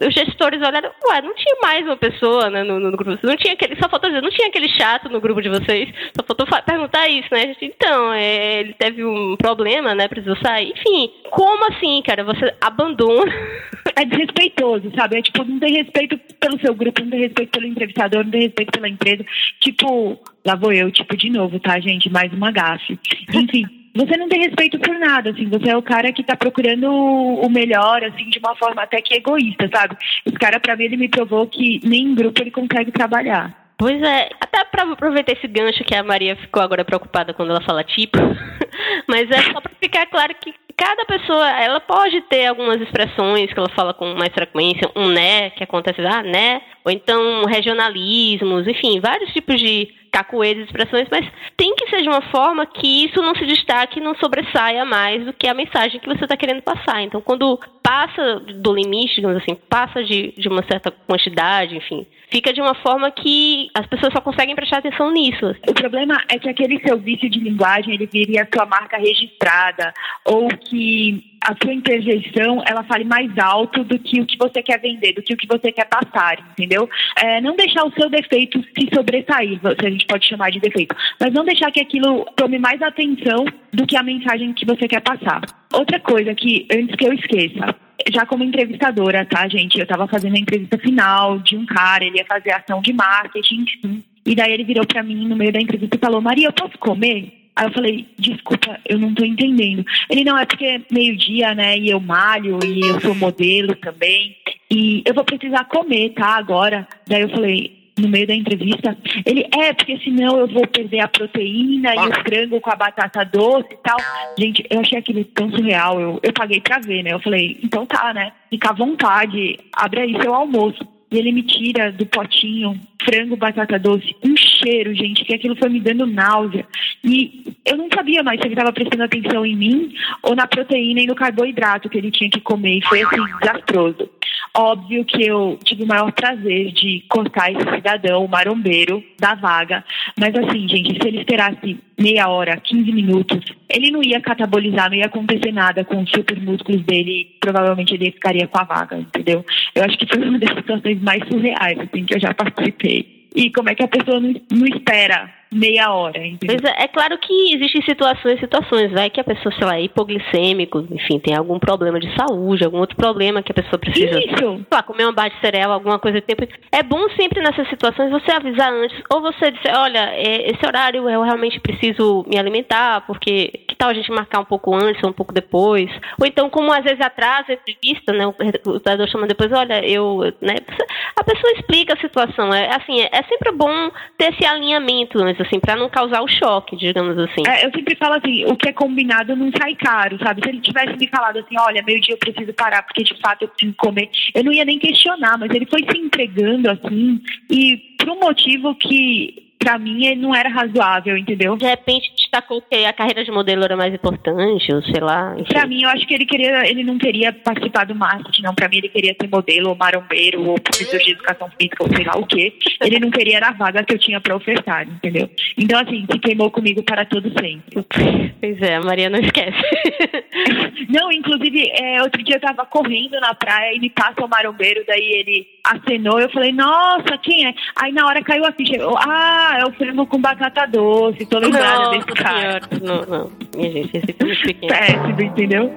S1: os gestores olharam, ué, não tinha mais uma pessoa né, no, no grupo. Não tinha aquele. Só faltou dizer, não tinha aquele chato no grupo de vocês. Só faltou fa- perguntar isso, né? A gente, Então, é, ele teve um problema, né? Precisou sair. Enfim, como assim, cara? Você abandona.
S2: É desrespeitoso, sabe? É tipo, não tem respeito pelo seu grupo, não tem respeito pelo entrevistador, não tem respeito pela empresa. Tipo, lá vou eu, tipo, de novo, tá, gente? Mais uma gafe. Enfim. Você não tem respeito por nada, assim, você é o cara que tá procurando o melhor, assim, de uma forma até que egoísta, sabe? Esse cara, pra mim, ele me provou que nem em grupo ele consegue trabalhar.
S1: Pois é, até pra aproveitar esse gancho que a Maria ficou agora preocupada quando ela fala tipo, mas é só pra ficar claro que cada pessoa, ela pode ter algumas expressões que ela fala com mais frequência, um né, que acontece, ah, né, ou então regionalismos, enfim, vários tipos de cacoeiras, expressões, mas tem que ser de uma forma que isso não se destaque, não sobressaia mais do que a mensagem que você está querendo passar. Então, quando passa do limite, digamos assim, passa de, de uma certa quantidade, enfim, fica de uma forma que as pessoas só conseguem prestar atenção nisso.
S2: O problema é que aquele seu vício de linguagem, ele viria a sua marca registrada, ou que a sua interjeição, ela fale mais alto do que o que você quer vender, do que o que você quer passar, entendeu? É, não deixar o seu defeito se sobressair, se a gente pode chamar de defeito, mas não deixar que aquilo tome mais atenção do que a mensagem que você quer passar. Outra coisa que, antes que eu esqueça, já como entrevistadora, tá, gente? Eu tava fazendo a entrevista final de um cara, ele ia fazer ação de marketing, enfim. E daí ele virou pra mim no meio da entrevista e falou: Maria, eu posso comer? Aí eu falei, desculpa, eu não tô entendendo. Ele, não, é porque é meio-dia, né? E eu malho e eu sou modelo também. E eu vou precisar comer, tá? Agora. Daí eu falei, no meio da entrevista, ele, é, porque senão eu vou perder a proteína e o frango com a batata doce e tal. Gente, eu achei aquilo tão surreal. Eu, eu paguei pra ver, né? Eu falei, então tá, né? Fica à vontade, abre aí seu almoço. E ele me tira do potinho frango, batata doce, um cheiro, gente, que aquilo foi me dando náusea. E eu não sabia mais se ele estava prestando atenção em mim ou na proteína e no carboidrato que ele tinha que comer. E foi assim, desastroso. Óbvio que eu tive o maior prazer de cortar esse cidadão, o marombeiro, da vaga. Mas assim, gente, se ele esperasse meia hora, 15 minutos, ele não ia catabolizar, não ia acontecer nada com os super músculos dele provavelmente ele ficaria com a vaga, entendeu? Eu acho que foi uma das situações mais surreais, assim, que eu já participei. E como é que a pessoa não, não espera meia hora, entendeu?
S1: Pois é, é claro que existem situações situações. Vai que a pessoa, sei lá, é hipoglicêmico, enfim, tem algum problema de saúde, algum outro problema que a pessoa precisa.
S2: Isso.
S1: Sei lá, comer uma barra de cereal, alguma coisa do tempo. É bom sempre nessas situações você avisar antes. Ou você dizer, olha, é, esse horário eu realmente preciso me alimentar, porque que tal a gente marcar um pouco antes ou um pouco depois? Ou então, como às vezes atrasa a entrevista, né? O recrutador chama depois, olha, eu. Né, a pessoa explica a situação. É assim, é, é sempre bom ter esse alinhamento antes. Assim, para não causar o choque, digamos assim.
S2: É, eu sempre falo assim, o que é combinado não sai caro, sabe? Se ele tivesse me falado assim, olha, meio-dia eu preciso parar porque de fato eu preciso comer, eu não ia nem questionar, mas ele foi se entregando assim, e por um motivo que pra mim ele não era razoável, entendeu?
S1: De repente destacou que a carreira de modelo era mais importante, ou sei lá.
S2: Pra mim, eu acho que ele queria, ele não queria participar do marketing, não. Pra mim, ele queria ser modelo, ou marombeiro, ou professor de educação física, ou sei lá o quê. Ele não queria a vaga que eu tinha pra ofertar, entendeu? Então, assim, se queimou comigo para todo sempre.
S1: Pois é, a Maria não esquece.
S2: não, inclusive, é, outro dia eu tava correndo na praia e me passa o marombeiro, daí ele acenou, eu falei, nossa, quem é? Aí na hora caiu a ficha, eu, ah, é o frango com batata doce, tô lembrada desse cara.
S1: Não, não, minha gente, esse filme pequeno.
S2: Péssimo, entendeu?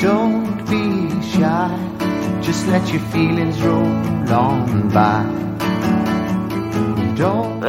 S4: Don't be shy, just let your feelings roll on by.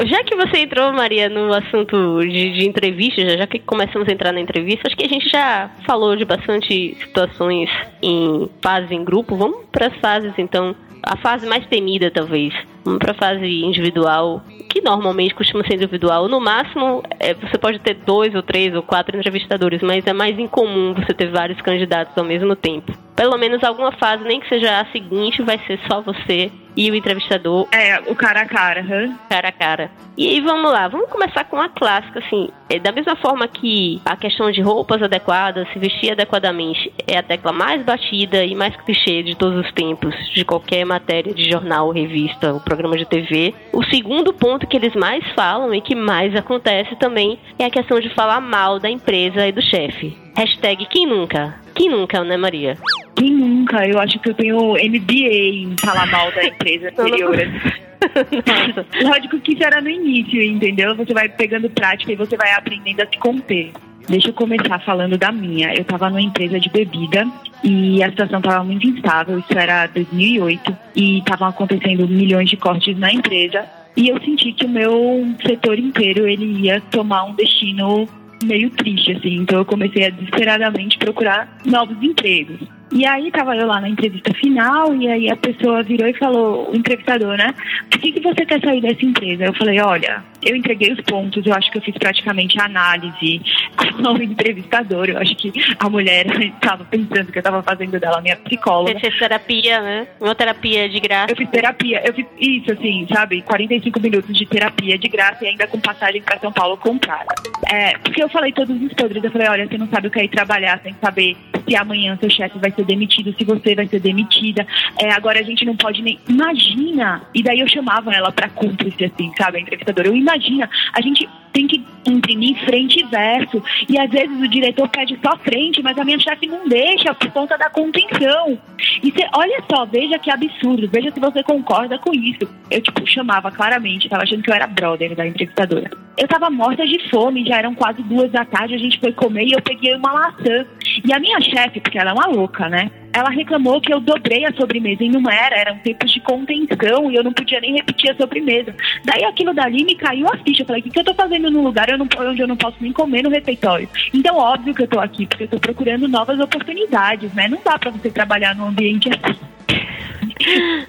S1: Já que você entrou, Maria, no assunto de, de entrevista, já, já, que começamos a entrar na entrevista, acho que a gente já falou de bastante situações em fase em grupo. Vamos para as fases, então. A fase mais temida, talvez. Vamos para a fase individual, que normalmente costuma ser individual. No máximo, é, você pode ter dois ou três ou quatro entrevistadores, mas é mais incomum você ter vários candidatos ao mesmo tempo. Pelo menos alguma fase, nem que seja a seguinte, vai ser só você e o entrevistador.
S2: É, o cara a cara?
S1: Cara a cara. E aí vamos lá, vamos começar com a clássica, assim. É, da mesma forma que a questão de roupas adequadas, se vestir adequadamente, é a tecla mais batida e mais clichê de todos os tempos, de qualquer matéria de jornal, revista ou programa de TV. O segundo ponto que eles mais falam e que mais acontece também é a questão de falar mal da empresa e do chefe. Hashtag quem nunca? Quem nunca, né, Maria?
S2: Quem nunca? Eu acho que eu tenho MBA em falar mal da empresa anterior. Lógico que isso era no início, entendeu? Você vai pegando prática e você vai aprendendo a se conter. Deixa eu começar falando da minha. Eu estava numa empresa de bebida e a situação estava muito instável. Isso era 2008 e estavam acontecendo milhões de cortes na empresa. E eu senti que o meu setor inteiro ele ia tomar um destino meio triste, assim. Então eu comecei a desesperadamente procurar novos empregos. E aí tava eu lá na entrevista final, e aí a pessoa virou e falou, o entrevistador, né? Por que, que você quer sair dessa empresa? Eu falei, olha, eu entreguei os pontos, eu acho que eu fiz praticamente a análise com o entrevistador. Eu acho que a mulher estava pensando que eu estava fazendo dela minha psicóloga.
S1: Você fez terapia, né? Uma terapia de graça.
S2: Eu fiz terapia, eu fiz isso, assim, sabe? 45 minutos de terapia de graça e ainda com passagem para São Paulo comprada. É, porque eu falei todos os podres, eu falei, olha, você não sabe o que é ir trabalhar sem saber se amanhã seu chefe vai ser demitido, se você vai ser demitida. É, agora a gente não pode nem. Imagina! E daí eu chamava ela pra cúmplice, assim, sabe, a entrevistadora. Eu imagina, a gente tem que imprimir frente e verso. E às vezes o diretor pede só frente, mas a minha chefe não deixa por conta da contenção. E você, olha só, veja que absurdo, veja se você concorda com isso. Eu, tipo, chamava claramente, tava achando que eu era brother da entrevistadora. Eu tava morta de fome, já eram quase duas da tarde, a gente foi comer e eu peguei uma maçã. E a minha chefe, porque ela é uma louca, né? Ela reclamou que eu dobrei a sobremesa e não era, eram tempos de contenção e eu não podia nem repetir a sobremesa. Daí aquilo dali me caiu a ficha. Eu falei, o que, que eu tô fazendo num lugar onde eu não posso nem comer no refeitório? Então, óbvio que eu tô aqui, porque eu tô procurando novas oportunidades, né? Não dá pra você trabalhar num ambiente assim.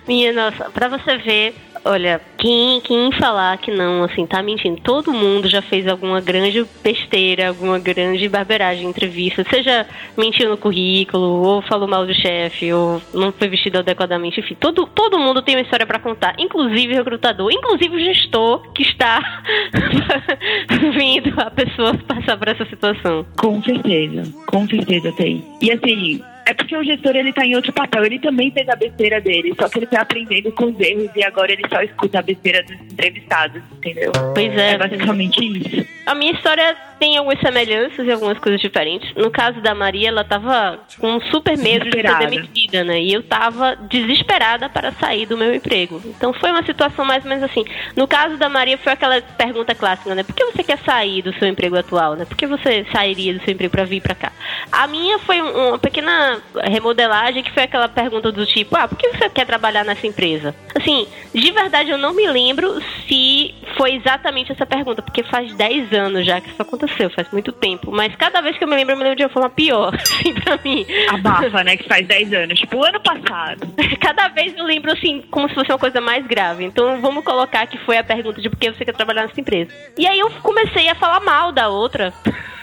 S1: Minha nossa, pra você ver Olha, quem, quem falar que não, assim, tá mentindo. Todo mundo já fez alguma grande besteira, alguma grande barbeiragem em entrevista. Seja mentiu no currículo, ou falou mal do chefe, ou não foi vestido adequadamente. Enfim, todo, todo mundo tem uma história para contar. Inclusive o recrutador, inclusive o gestor que está vindo a pessoa passar por essa situação.
S2: Com certeza, com certeza tem. E assim, é porque o gestor ele tá em outro papel. Ele também fez a besteira dele, só que ele tá aprendendo com os erros e agora ele só escuta a besteira dos entrevistados, entendeu?
S1: Pois é.
S2: É basicamente isso.
S1: A minha história tem algumas semelhanças e algumas coisas diferentes. No caso da Maria, ela tava com super medo de ser demitida, né? E eu tava desesperada para sair do meu emprego. Então foi uma situação mais ou menos assim. No caso da Maria, foi aquela pergunta clássica, né? Por que você quer sair do seu emprego atual, né? Por que você sairia do seu emprego para vir para cá? A minha foi uma pequena remodelagem que foi aquela pergunta do tipo, ah, por que você quer trabalhar nessa empresa? Assim, de verdade eu não me lembro se foi exatamente essa pergunta, porque faz 10 anos já que isso aconteceu, faz muito tempo. Mas cada vez que eu me lembro, eu me lembro de uma forma pior, assim, pra mim.
S2: Abafa, né? Que faz 10 anos. Tipo, ano passado.
S1: cada vez eu lembro, assim, como se fosse uma coisa mais grave. Então vamos colocar que foi a pergunta de por que você quer trabalhar nessa empresa. E aí eu comecei a falar mal da outra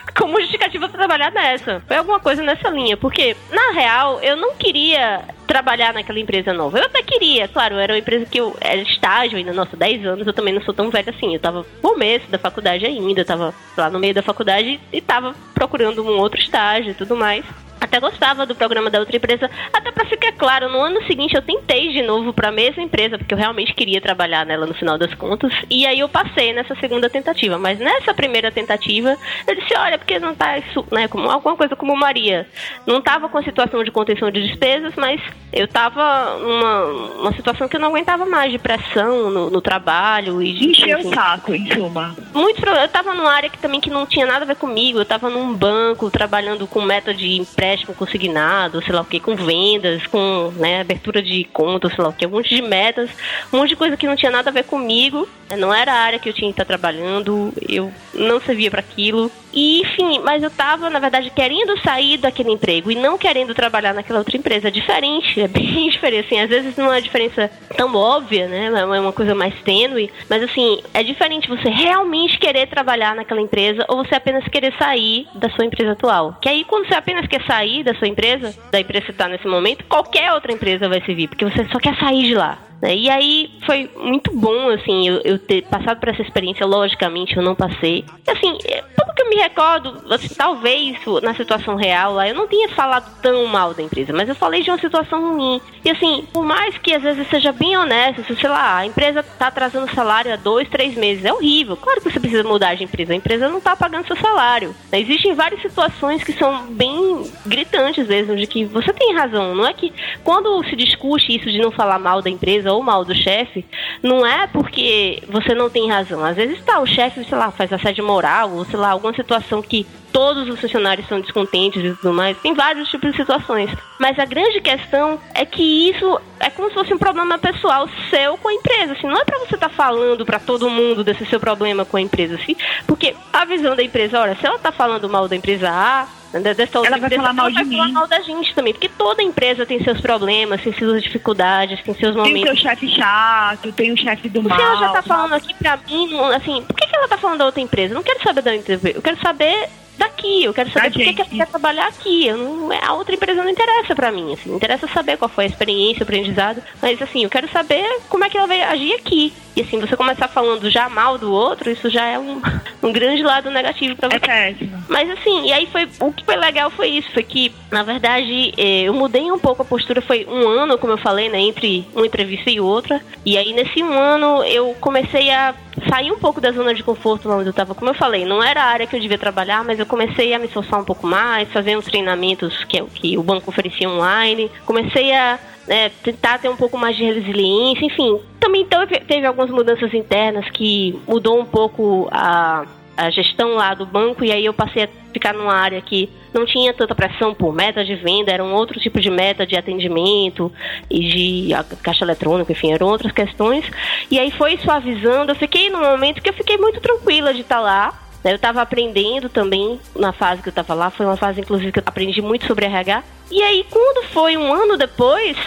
S1: como justificativa para trabalhar nessa. Foi alguma coisa nessa linha, porque na real eu não queria trabalhar naquela empresa nova. Eu até queria, claro, era uma empresa que eu era estágio ainda, nossa, 10 anos, eu também não sou tão velha assim. Eu tava no começo da faculdade ainda, eu tava lá no meio da faculdade e tava procurando um outro estágio e tudo mais até gostava do programa da outra empresa. Até para ficar claro, no ano seguinte eu tentei de novo para a mesma empresa, porque eu realmente queria trabalhar nela no final das contas. E aí eu passei nessa segunda tentativa. Mas nessa primeira tentativa, eu disse: olha, porque não tá isso, né? Como alguma coisa como Maria. Não tava com a situação de contenção de despesas, mas eu tava numa uma situação que eu não aguentava mais de pressão no, no trabalho e de.
S2: Encheu o saco, em suma.
S1: Muito Eu tava numa área que também que não tinha nada a ver comigo. Eu tava num banco trabalhando com meta de empréstimo empréstimo consignado, sei lá o que, com vendas, com né, abertura de conta, sei lá o que, um monte de metas, um monte de coisa que não tinha nada a ver comigo, não era a área que eu tinha que estar trabalhando, eu não servia para aquilo. E, enfim, mas eu tava, na verdade, querendo sair daquele emprego e não querendo trabalhar naquela outra empresa. É diferente, é bem diferente. Assim, às vezes não é uma diferença tão óbvia, né? É uma coisa mais tênue. Mas, assim, é diferente você realmente querer trabalhar naquela empresa ou você apenas querer sair da sua empresa atual. Que aí, quando você apenas quer sair da sua empresa, da empresa que você tá nesse momento, qualquer outra empresa vai servir, porque você só quer sair de lá. Né? E aí foi muito bom, assim, eu, eu, ter passado por essa experiência. Logicamente, eu não passei. Assim, é, pelo que eu me recordo, assim, talvez na situação real lá, eu não tinha falado tão mal da empresa, mas eu falei de uma situação ruim. E assim, por mais que às vezes seja bem honesto, se, sei lá, a empresa tá atrasando salário há dois, três meses, é horrível. Claro que você precisa mudar de empresa, a empresa não tá pagando seu salário. Existem várias situações que são bem gritantes mesmo, de que você tem razão. Não é que quando se discute isso de não falar mal da empresa, ou mal do chefe, não é porque você não tem razão. Às vezes tá, o chefe, sei lá, faz assédio moral, ou sei lá, alguma situação que todos os funcionários são descontentes e tudo mais. Tem vários tipos de situações. Mas a grande questão é que isso é como se fosse um problema pessoal seu com a empresa. Assim, não é para você estar tá falando para todo mundo desse seu problema com a empresa, assim, porque a visão da empresa, olha, se ela tá falando mal da empresa A,
S2: Dessa ela vai falar mal de mim. falar
S1: mal da gente também, porque toda empresa tem seus problemas, tem suas dificuldades, tem seus momentos.
S2: Tem o seu chefe chato, tem o chefe do mal.
S1: Se ela já tá falando aqui pra mim, assim, por que, que ela tá falando da outra empresa? Eu não quero saber da empresa, eu quero saber daqui, eu quero saber por que, ela quer trabalhar aqui. Eu não, a outra empresa não interessa para mim, assim, interessa saber qual foi a experiência, o aprendizado, mas assim, eu quero saber como é que ela vai agir aqui. E assim, você começar falando já mal do outro, isso já é um, um grande lado negativo para você.
S2: É
S1: mas assim, e aí foi o que foi legal foi isso, foi que, na verdade, eh, eu mudei um pouco a postura, foi um ano, como eu falei, né, entre uma entrevista e outra. E aí nesse um ano eu comecei a sair um pouco da zona de conforto onde eu estava. Como eu falei, não era a área que eu devia trabalhar, mas eu comecei a me esforçar um pouco mais, fazer uns treinamentos que, que o banco oferecia online. Comecei a né, tentar ter um pouco mais de resiliência, enfim. Também teve, teve algumas mudanças internas que mudou um pouco a, a gestão lá do banco e aí eu passei a ficar numa área que não tinha tanta pressão por meta de venda, era um outro tipo de meta de atendimento e de caixa eletrônica, enfim, eram outras questões. E aí foi suavizando, eu fiquei num momento que eu fiquei muito tranquila de estar lá, eu estava aprendendo também na fase que eu estava lá, foi uma fase inclusive que eu aprendi muito sobre RH. E aí quando foi um ano depois,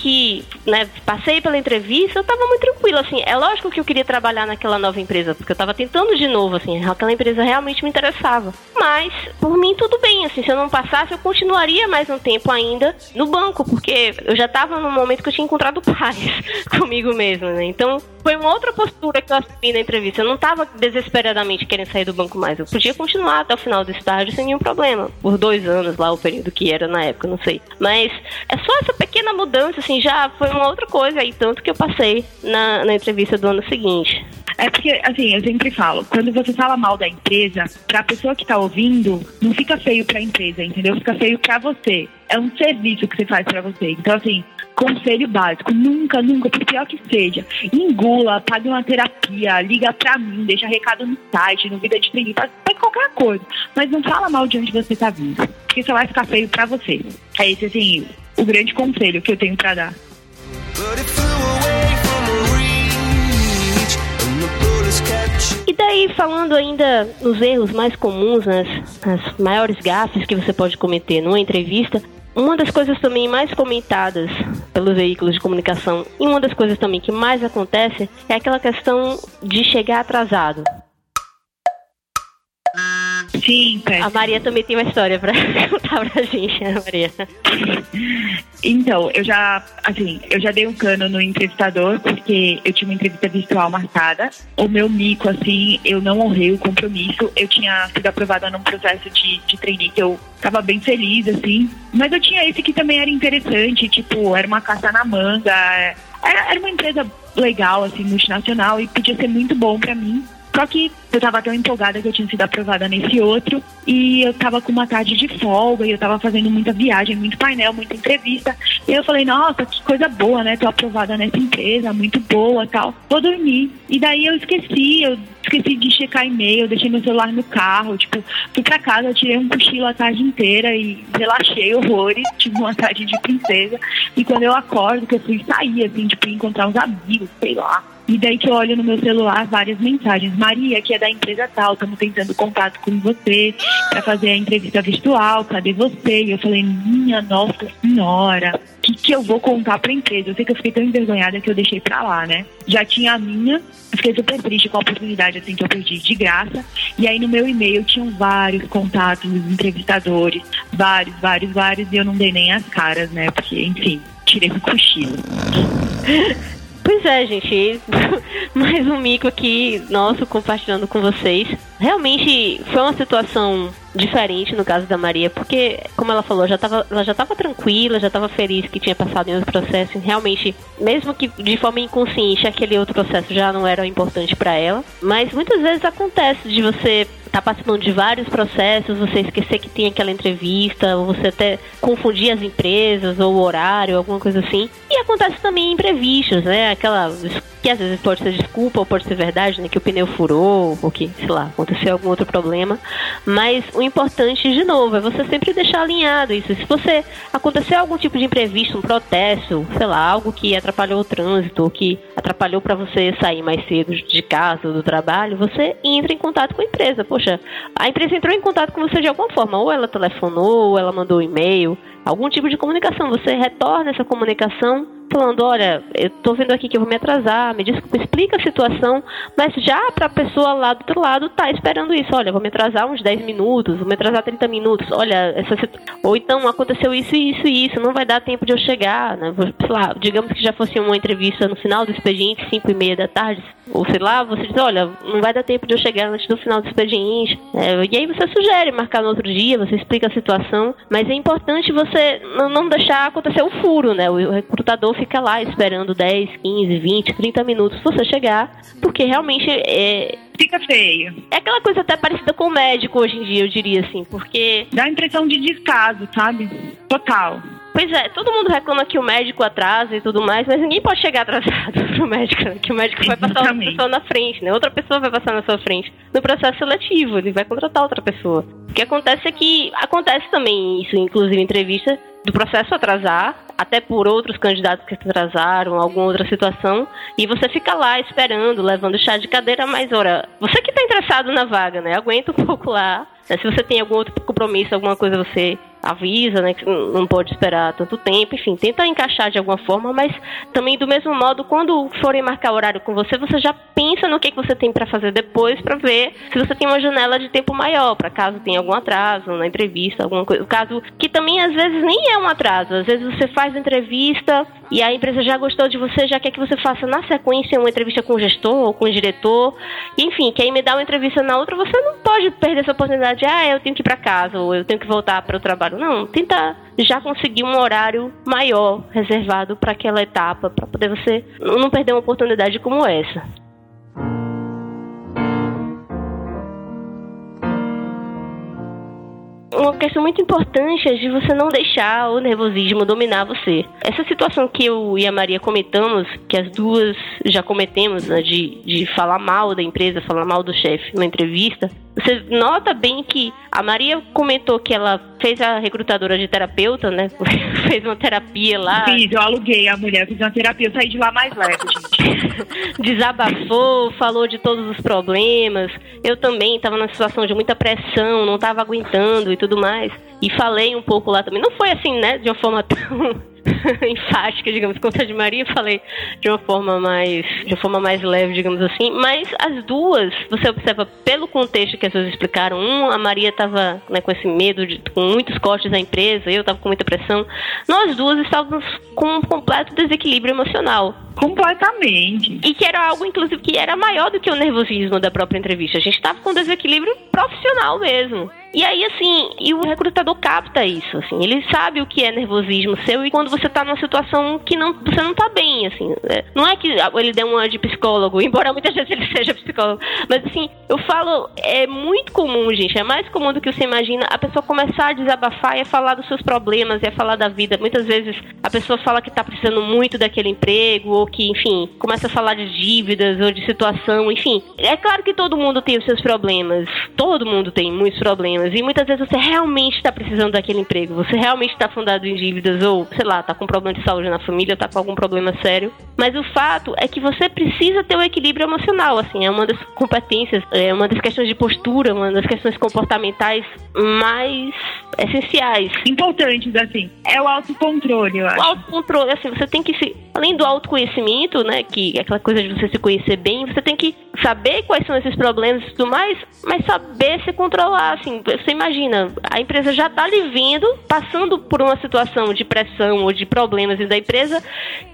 S1: que, né, passei pela entrevista, eu tava muito tranquila, assim. É lógico que eu queria trabalhar naquela nova empresa, porque eu tava tentando de novo, assim. Aquela empresa realmente me interessava. Mas, por mim, tudo bem, assim. Se eu não passasse, eu continuaria mais um tempo ainda no banco, porque eu já tava num momento que eu tinha encontrado paz comigo mesmo, né? Então, foi uma outra postura que eu assumi na entrevista. Eu não tava desesperadamente querendo sair do banco mais. Eu podia continuar até o final do estágio sem nenhum problema. Por dois anos lá, o período que era na época, não sei. Mas é só essa pequena mudança, assim, assim, já foi uma outra coisa aí, tanto que eu passei na, na entrevista do ano seguinte.
S2: É porque, assim, eu sempre falo, quando você fala mal da empresa, pra pessoa que tá ouvindo, não fica feio pra empresa, entendeu? Fica feio pra você. É um serviço que você faz pra você. Então, assim, conselho básico, nunca, nunca, por pior que seja, engula, pague uma terapia, liga pra mim, deixa recado no site, no Vida de Trainee, faz, qualquer coisa. Mas não fala mal de onde você tá vindo, porque só vai ficar feio pra você. É esse, assim, o grande conselho que eu tenho pra dar.
S1: E daí, falando ainda nos erros mais comuns, nas, nas maiores gafes que você pode cometer numa entrevista, uma das coisas também mais comentadas pelos veículos de comunicação e uma das coisas também que mais acontece é aquela questão de chegar atrasado.
S2: Sim, Pet.
S1: A Maria também tem uma história pra contar pra gente, né, Maria?
S2: Então, eu já, assim, eu já dei um cano no entrevistador porque eu tinha uma entrevista virtual marcada. O meu mico, assim, eu não honrei o compromisso. Eu tinha sido aprovada num processo de, de trainee que eu tava bem feliz, assim. Mas eu tinha esse que também era interessante, tipo, era uma caça na manga. Era, era uma empresa legal, assim, multinacional e podia ser muito bom pra mim. Só que eu tava tão empolgada que eu tinha sido aprovada nesse outro e eu tava com uma tarde de folga e eu tava fazendo muita viagem, muito painel, muita entrevista. E eu falei, nossa, que coisa boa, né? Tô aprovada nessa empresa, muito boa tal. Vou dormir. E daí eu esqueci, eu esqueci de checar e-mail, deixei meu celular no carro, tipo, fui pra casa, tirei um cochilo a tarde inteira e relaxei horrores, tive uma tarde de princesa. E quando eu acordo, que eu fui sair, assim, tipo, encontrar uns amigos, sei lá. E daí que eu olho no meu celular várias mensagens. Maria, que é da empresa tal, estamos tentando contato com você para fazer a entrevista virtual, cadê você? E eu falei, minha nossa senhora, o que, que eu vou contar pra empresa? Eu sei que eu fiquei tão envergonhada que eu deixei pra lá, né? Já tinha a minha, fiquei super triste com a oportunidade assim que eu perdi de graça. E aí no meu e-mail tinham vários contatos entrevistadores, vários, vários, vários, e eu não dei nem as caras, né? Porque, enfim, tirei um cochilo.
S1: Pois é, gente. Mais um mico aqui, nosso, compartilhando com vocês. Realmente foi uma situação diferente no caso da Maria, porque, como ela falou, já tava, ela já estava tranquila, já estava feliz que tinha passado em outro processo. Realmente, mesmo que de forma inconsciente, aquele outro processo já não era importante para ela. Mas muitas vezes acontece de você tá participando de vários processos, você esquecer que tem aquela entrevista, ou você até confundir as empresas, ou o horário, alguma coisa assim. E acontece também imprevistos, né? Aquela que às vezes pode ser desculpa ou pode ser verdade, né? Que o pneu furou, ou que, sei lá, aconteceu algum outro problema. Mas o importante, de novo, é você sempre deixar alinhado isso. Se você aconteceu algum tipo de imprevisto, um protesto, sei lá, algo que atrapalhou o trânsito, ou que atrapalhou para você sair mais cedo de casa ou do trabalho, você entra em contato com a empresa. Poxa, a empresa entrou em contato com você de alguma forma, ou ela telefonou, ou ela mandou um e-mail, algum tipo de comunicação. Você retorna essa comunicação falando, olha, eu tô vendo aqui que eu vou me atrasar, me desculpa, explica a situação, mas já para a pessoa lá do outro lado tá esperando isso, olha, vou me atrasar uns 10 minutos, vou me atrasar 30 minutos, olha, essa ou então aconteceu isso isso e isso, não vai dar tempo de eu chegar, né? Sei lá, digamos que já fosse uma entrevista no final do expediente, 5 e meia da tarde, ou sei lá, você diz, olha, não vai dar tempo de eu chegar antes do final do expediente. É, e aí você sugere marcar no outro dia, você explica a situação, mas é importante você não deixar acontecer o furo, né? O recrutador fica lá esperando 10, 15, 20, 30 minutos pra você chegar, porque realmente é,
S2: Fica feio.
S1: é aquela coisa até parecida com o médico hoje em dia, eu diria assim, porque
S2: Dá a impressão de descaso, sabe? Total.
S1: Pois é, todo mundo reclama que o médico atrasa e tudo mais, mas ninguém pode chegar atrasado pro médico, né? que o médico vai passar outra pessoa na frente, né? Outra pessoa vai passar na sua frente. No processo seletivo, ele vai contratar outra pessoa. O que acontece é que acontece também isso, inclusive em entrevista, do processo atrasar, até por outros candidatos que atrasaram, alguma outra situação, e você fica lá esperando, levando chá de cadeira, mas ora, você que tá interessado na vaga, né? Aguenta um pouco lá. Né? Se você tem algum outro compromisso, alguma coisa, você avisa, né, que não pode esperar tanto tempo, enfim, tenta encaixar de alguma forma, mas também do mesmo modo, quando forem marcar horário com você, você já pensa no que, que você tem para fazer depois para ver se você tem uma janela de tempo maior, para caso tenha algum atraso na entrevista, alguma coisa, caso que também às vezes nem é um atraso, às vezes você faz a entrevista, e a empresa já gostou de você, já quer que você faça na sequência uma entrevista com o gestor ou com o diretor, e, enfim, quer me dar uma entrevista na outra, você não pode perder essa oportunidade. Ah, eu tenho que ir para casa ou eu tenho que voltar para o trabalho. Não, tenta já conseguir um horário maior reservado para aquela etapa, para poder você não perder uma oportunidade como essa. Uma questão muito importante é de você não deixar o nervosismo dominar você. Essa situação que eu e a Maria comentamos, que as duas já cometemos, né, de, de falar mal da empresa, falar mal do chefe numa entrevista, você nota bem que a Maria comentou que ela fez a recrutadora de terapeuta, né? fez uma terapia lá.
S2: Fiz, eu aluguei a mulher, fiz uma terapia, eu saí de lá mais leve, gente.
S1: Desabafou, falou de todos os problemas. Eu também estava numa situação de muita pressão, não estava aguentando e tudo mais. E falei um pouco lá também. Não foi assim, né? De uma forma tão enfática, digamos, contra a de Maria, falei de uma forma mais de uma forma mais leve, digamos assim, mas as duas, você observa pelo contexto que as duas explicaram, um, a Maria estava né, com esse medo de com muitos cortes na empresa, eu estava com muita pressão. Nós duas estávamos com um completo desequilíbrio emocional.
S2: Completamente.
S1: E que era algo, inclusive, que era maior do que o nervosismo da própria entrevista. A gente estava com desequilíbrio profissional mesmo. E aí, assim, e o recrutador capta isso, assim, ele sabe o que é nervosismo seu e quando você tá numa situação que não, você não tá bem, assim. É, não é que ele dê uma de psicólogo, embora muitas vezes ele seja psicólogo, mas assim, eu falo, é muito comum, gente, é mais comum do que você imagina a pessoa começar a desabafar e a falar dos seus problemas e a falar da vida. Muitas vezes a pessoa fala que tá precisando muito daquele emprego ou que, enfim, começa a falar de dívidas ou de situação, enfim. É claro que todo mundo tem os seus problemas, todo mundo tem muitos problemas. E muitas vezes você realmente está precisando daquele emprego, você realmente está fundado em dívidas, ou, sei lá, está com problema de saúde na família, está com algum problema sério. Mas o fato é que você precisa ter o um equilíbrio emocional, assim, é uma das competências, é uma das questões de postura, uma das questões comportamentais mais essenciais.
S2: Importantes, assim. É o autocontrole, eu acho. O
S1: autocontrole, assim, você tem que se. Além do autoconhecimento, né? Que é aquela coisa de você se conhecer bem, você tem que saber quais são esses problemas e tudo mais, mas saber se controlar, assim. Você imagina, a empresa já tá lhe vindo, passando por uma situação de pressão ou de problemas da empresa,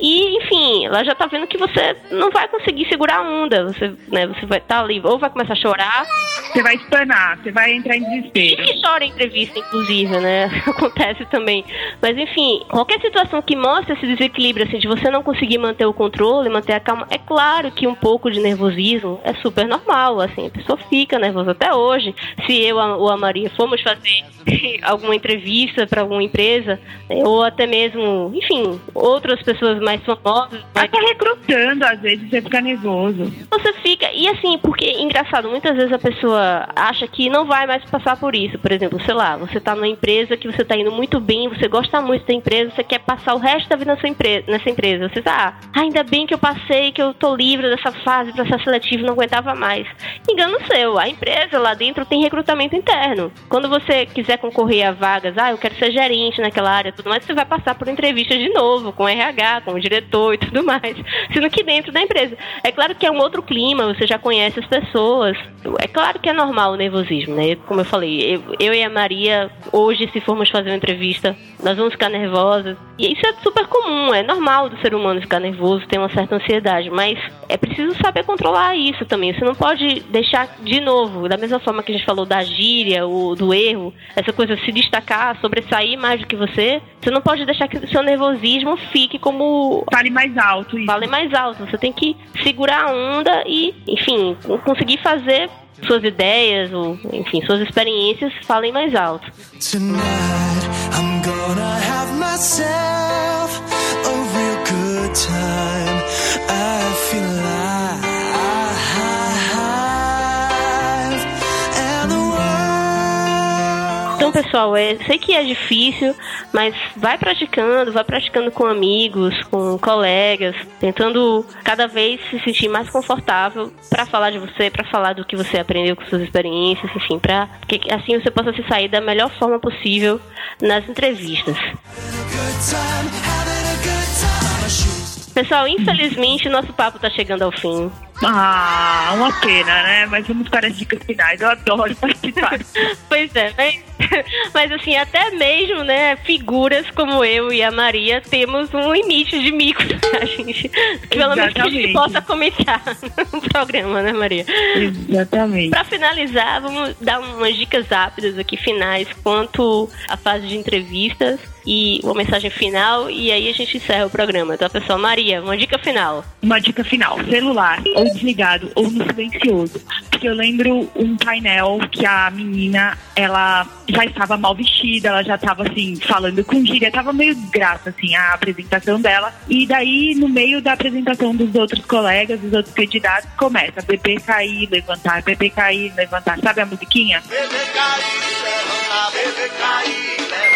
S1: e, enfim, ela já tá vendo que você não vai conseguir segurar a onda. Você, né, você vai estar tá ali, ou vai começar a chorar.
S2: Você vai espanar, você vai entrar em desespero.
S1: E que chora em entrevista, inclusive, né? Acontece também. Mas, enfim, qualquer situação que mostre esse desequilíbrio, assim, de você não conseguir manter o controle, manter a calma, é claro que um pouco de nervosismo é super normal, assim, a pessoa fica nervosa até hoje. Se eu ou a Maria fomos fazer alguma entrevista para alguma empresa, né, ou até mesmo, enfim, outras pessoas mais famosas.
S2: Até recrutando, às vezes, você fica nervoso.
S1: Você fica, e assim, porque, engraçado, muitas vezes a pessoa acha que não vai mais passar por isso. Por exemplo, sei lá, você tá numa empresa que você tá indo muito bem, você gosta muito da empresa, você quer passar o resto da vida nessa empresa. Nessa empresa. Você tá, ah, ainda bem que eu passei, que eu tô livre dessa fase processo seletivo, não aguentava mais. Engano seu, a empresa lá dentro tem recrutamento interno. Quando você quiser concorrer a vagas, ah, eu quero ser gerente naquela área, tudo mais, você vai passar por entrevistas de novo, com RH, com o diretor e tudo mais. Sendo que dentro da empresa. É claro que é um outro clima, você já conhece as pessoas. É claro que é normal o nervosismo, né? Como eu falei, eu, eu e a Maria, hoje, se formos fazer uma entrevista, nós vamos ficar nervosas. E isso é super comum, é normal do ser humano ficar nervoso, ter uma certa ansiedade, mas é preciso saber controlar isso também. Você não pode deixar, de novo, da mesma forma que a gente falou da gíria, ou do erro, essa coisa se destacar, sobressair mais do que você, você não pode deixar que o seu nervosismo fique como.
S2: Fale mais alto. Isso.
S1: Fale mais alto. Você tem que segurar a onda e, enfim, conseguir fazer suas ideias, ou, enfim, suas experiências falem mais alto. Tonight, I'm gonna have myself time. I feel pessoal, é, sei que é difícil, mas vai praticando, vai praticando com amigos, com colegas, tentando cada vez se sentir mais confortável para falar de você, para falar do que você aprendeu com suas experiências, enfim, para que assim você possa se sair da melhor forma possível nas entrevistas. Pessoal, infelizmente nosso papo está chegando ao fim.
S2: Ah, uma pena, né? Mas vamos para as dicas finais. Eu adoro participar.
S1: pois é, mas, mas assim, até mesmo, né, figuras como eu e a Maria temos um limite de micro a gente. Que pelo menos que a gente possa comentar no programa, né, Maria?
S2: Exatamente.
S1: Para finalizar, vamos dar umas dicas rápidas aqui finais quanto à fase de entrevistas e uma mensagem final e aí a gente encerra o programa. Então, pessoal, Maria, uma dica final.
S2: Uma dica final: celular ou desligado ou no silencioso. Porque eu lembro um painel que a menina, ela já estava mal vestida, ela já estava assim, falando com gíria, estava meio desgraça assim a apresentação dela. E daí, no meio da apresentação dos outros colegas, dos outros candidatos, começa bebê cair, levantar, bebê cair, levantar. Sabe a musiquinha? Bebê cair, levantar, bebê cair, levantar.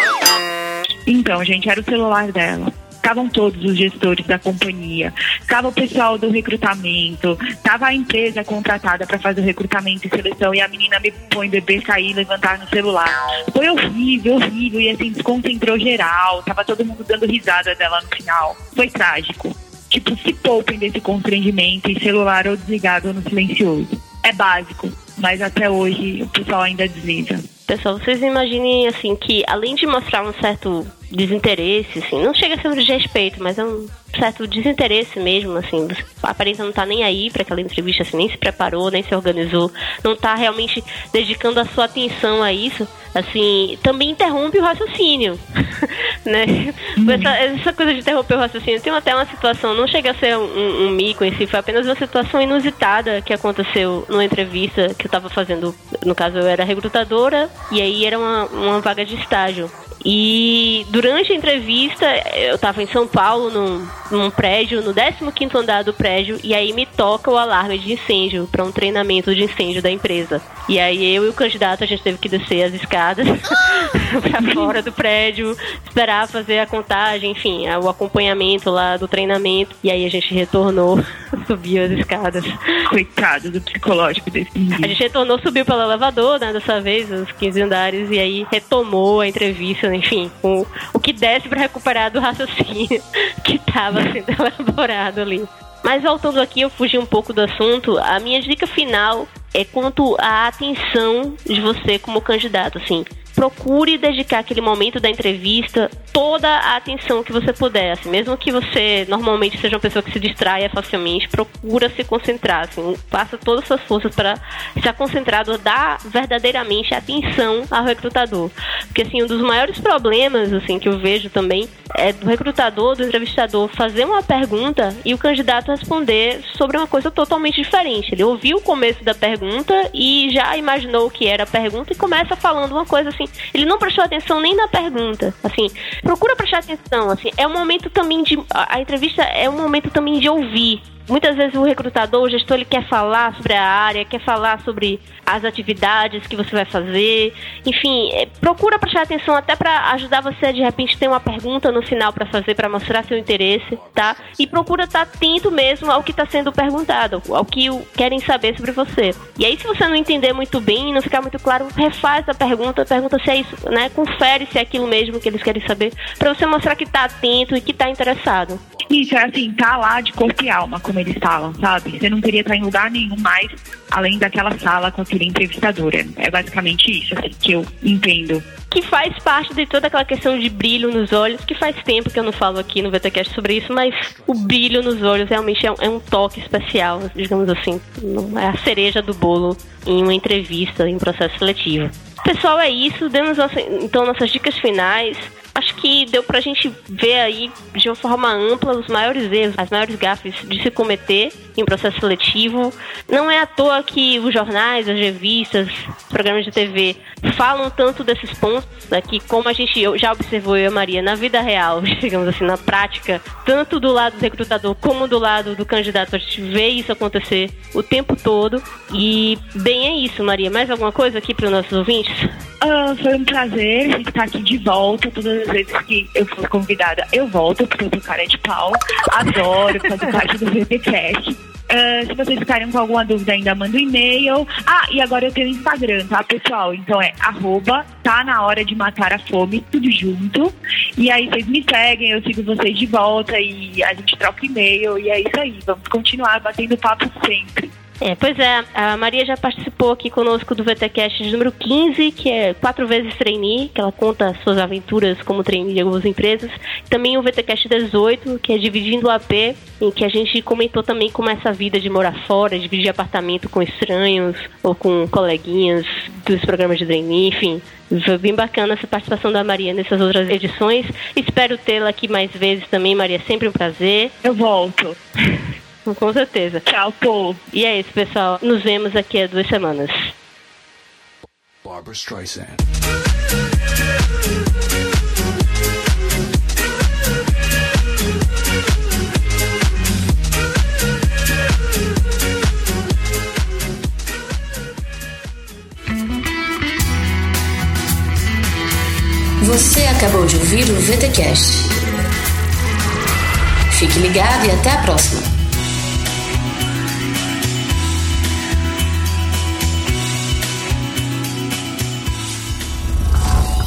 S2: Então, gente, era o celular dela. Estavam todos os gestores da companhia, estava o pessoal do recrutamento, estava a empresa contratada para fazer o recrutamento e seleção e a menina me põe bebê cair e levantar no celular. Foi horrível, horrível e assim desconcentrou geral, tava todo mundo dando risada dela no final. Foi trágico. Tipo, se poupem desse constrangimento em celular ou desligado ou no silencioso. É básico, mas até hoje o pessoal ainda desliza.
S1: Pessoal, vocês imaginem assim que além de mostrar um certo desinteresse, assim, não chega a ser um desrespeito, mas é um certo desinteresse mesmo, assim, aparenta não tá nem aí para aquela entrevista, assim, nem se preparou, nem se organizou, não tá realmente dedicando a sua atenção a isso, assim, também interrompe o raciocínio, né? Uhum. Essa, essa, coisa de interromper o raciocínio, tem até uma situação, não chega a ser um, um, mico em si, foi apenas uma situação inusitada que aconteceu numa entrevista que eu tava fazendo, no caso eu era recrutadora, e aí era uma, uma vaga de estágio. E durante a entrevista, eu estava em São Paulo, num, num prédio, no 15 andar do prédio, e aí me toca o alarme de incêndio para um treinamento de incêndio da empresa. E aí eu e o candidato, a gente teve que descer as escadas para fora do prédio, esperar fazer a contagem, enfim, o acompanhamento lá do treinamento. E aí a gente retornou, subiu as escadas.
S2: Coitado do psicológico desse
S1: A gente retornou, subiu pelo elevador, né, dessa vez, os 15 andares, e aí retomou a entrevista enfim, o, o que desse para recuperar do raciocínio que estava sendo elaborado ali. Mas voltando aqui, eu fugi um pouco do assunto. A minha dica final é quanto à atenção de você como candidato, assim procure dedicar aquele momento da entrevista toda a atenção que você puder. Assim, mesmo que você normalmente seja uma pessoa que se distraia facilmente, procura se concentrar. Assim, faça todas as suas forças para estar concentrado, dar verdadeiramente atenção ao recrutador. Porque assim, um dos maiores problemas assim que eu vejo também é do recrutador, do entrevistador fazer uma pergunta e o candidato responder sobre uma coisa totalmente diferente. Ele ouviu o começo da pergunta e já imaginou o que era a pergunta e começa falando uma coisa assim ele não prestou atenção nem na pergunta. Assim, procura prestar atenção. Assim, é um momento também de. A, a entrevista é um momento também de ouvir. Muitas vezes o recrutador, o gestor, ele quer falar sobre a área, quer falar sobre as atividades que você vai fazer. Enfim, é, procura prestar atenção até para ajudar você de repente ter uma pergunta no final para fazer, para mostrar seu interesse, tá? E procura estar tá atento mesmo ao que está sendo perguntado, ao que querem saber sobre você. E aí, se você não entender muito bem, não ficar muito claro, refaz a pergunta, pergunta se é isso, né? Confere se é aquilo mesmo que eles querem saber, para você mostrar que está atento e que está interessado.
S2: Isso, é assim, tá lá de corpo e alma, como eles falam, sabe? Você não queria estar em lugar nenhum mais além daquela sala com aquele entrevistador. É basicamente isso, assim, que eu entendo.
S1: Que faz parte de toda aquela questão de brilho nos olhos, que faz tempo que eu não falo aqui no VTCast sobre isso, mas o brilho nos olhos realmente é um, é um toque especial, digamos assim. É a cereja do bolo em uma entrevista, em um processo seletivo. Pessoal, é isso. Demos nossa, então nossas dicas finais acho que deu pra gente ver aí de uma forma ampla os maiores erros, as maiores gafes de se cometer em processo seletivo. Não é à toa que os jornais, as revistas, programas de TV falam tanto desses pontos, né, que como a gente já observou eu e a Maria na vida real, digamos assim, na prática, tanto do lado do recrutador como do lado do candidato, a gente vê isso acontecer o tempo todo. E bem, é isso, Maria. Mais alguma coisa aqui para os nossos ouvintes?
S2: Uh, foi um prazer estar aqui de volta. Todas as vezes que eu for convidada, eu volto, porque eu sou cara de pau. Adoro fazer parte do VPCast. Uh, se vocês ficarem com alguma dúvida ainda, manda um e-mail. Ah, e agora eu tenho Instagram, tá, pessoal? Então é arroba, tá na hora de matar a fome, tudo junto. E aí vocês me seguem, eu sigo vocês de volta e a gente troca e-mail. E é isso aí, vamos continuar batendo papo sempre.
S1: É, pois é, a Maria já participou aqui conosco do VTCast de número 15, que é quatro vezes trainee, que ela conta suas aventuras como trainee de algumas empresas. Também o VTCast 18, que é dividindo o AP, em que a gente comentou também como é essa vida de morar fora, dividir apartamento com estranhos ou com coleguinhas dos programas de trainee, enfim. Foi bem bacana essa participação da Maria nessas outras edições. Espero tê-la aqui mais vezes também, Maria. Sempre um prazer.
S2: Eu volto.
S1: Com certeza.
S2: Tchau, pô.
S1: E é isso, pessoal. Nos vemos aqui a duas semanas. Barbara Streisand.
S5: Você acabou de ouvir o VTCast. Fique ligado e até a próxima.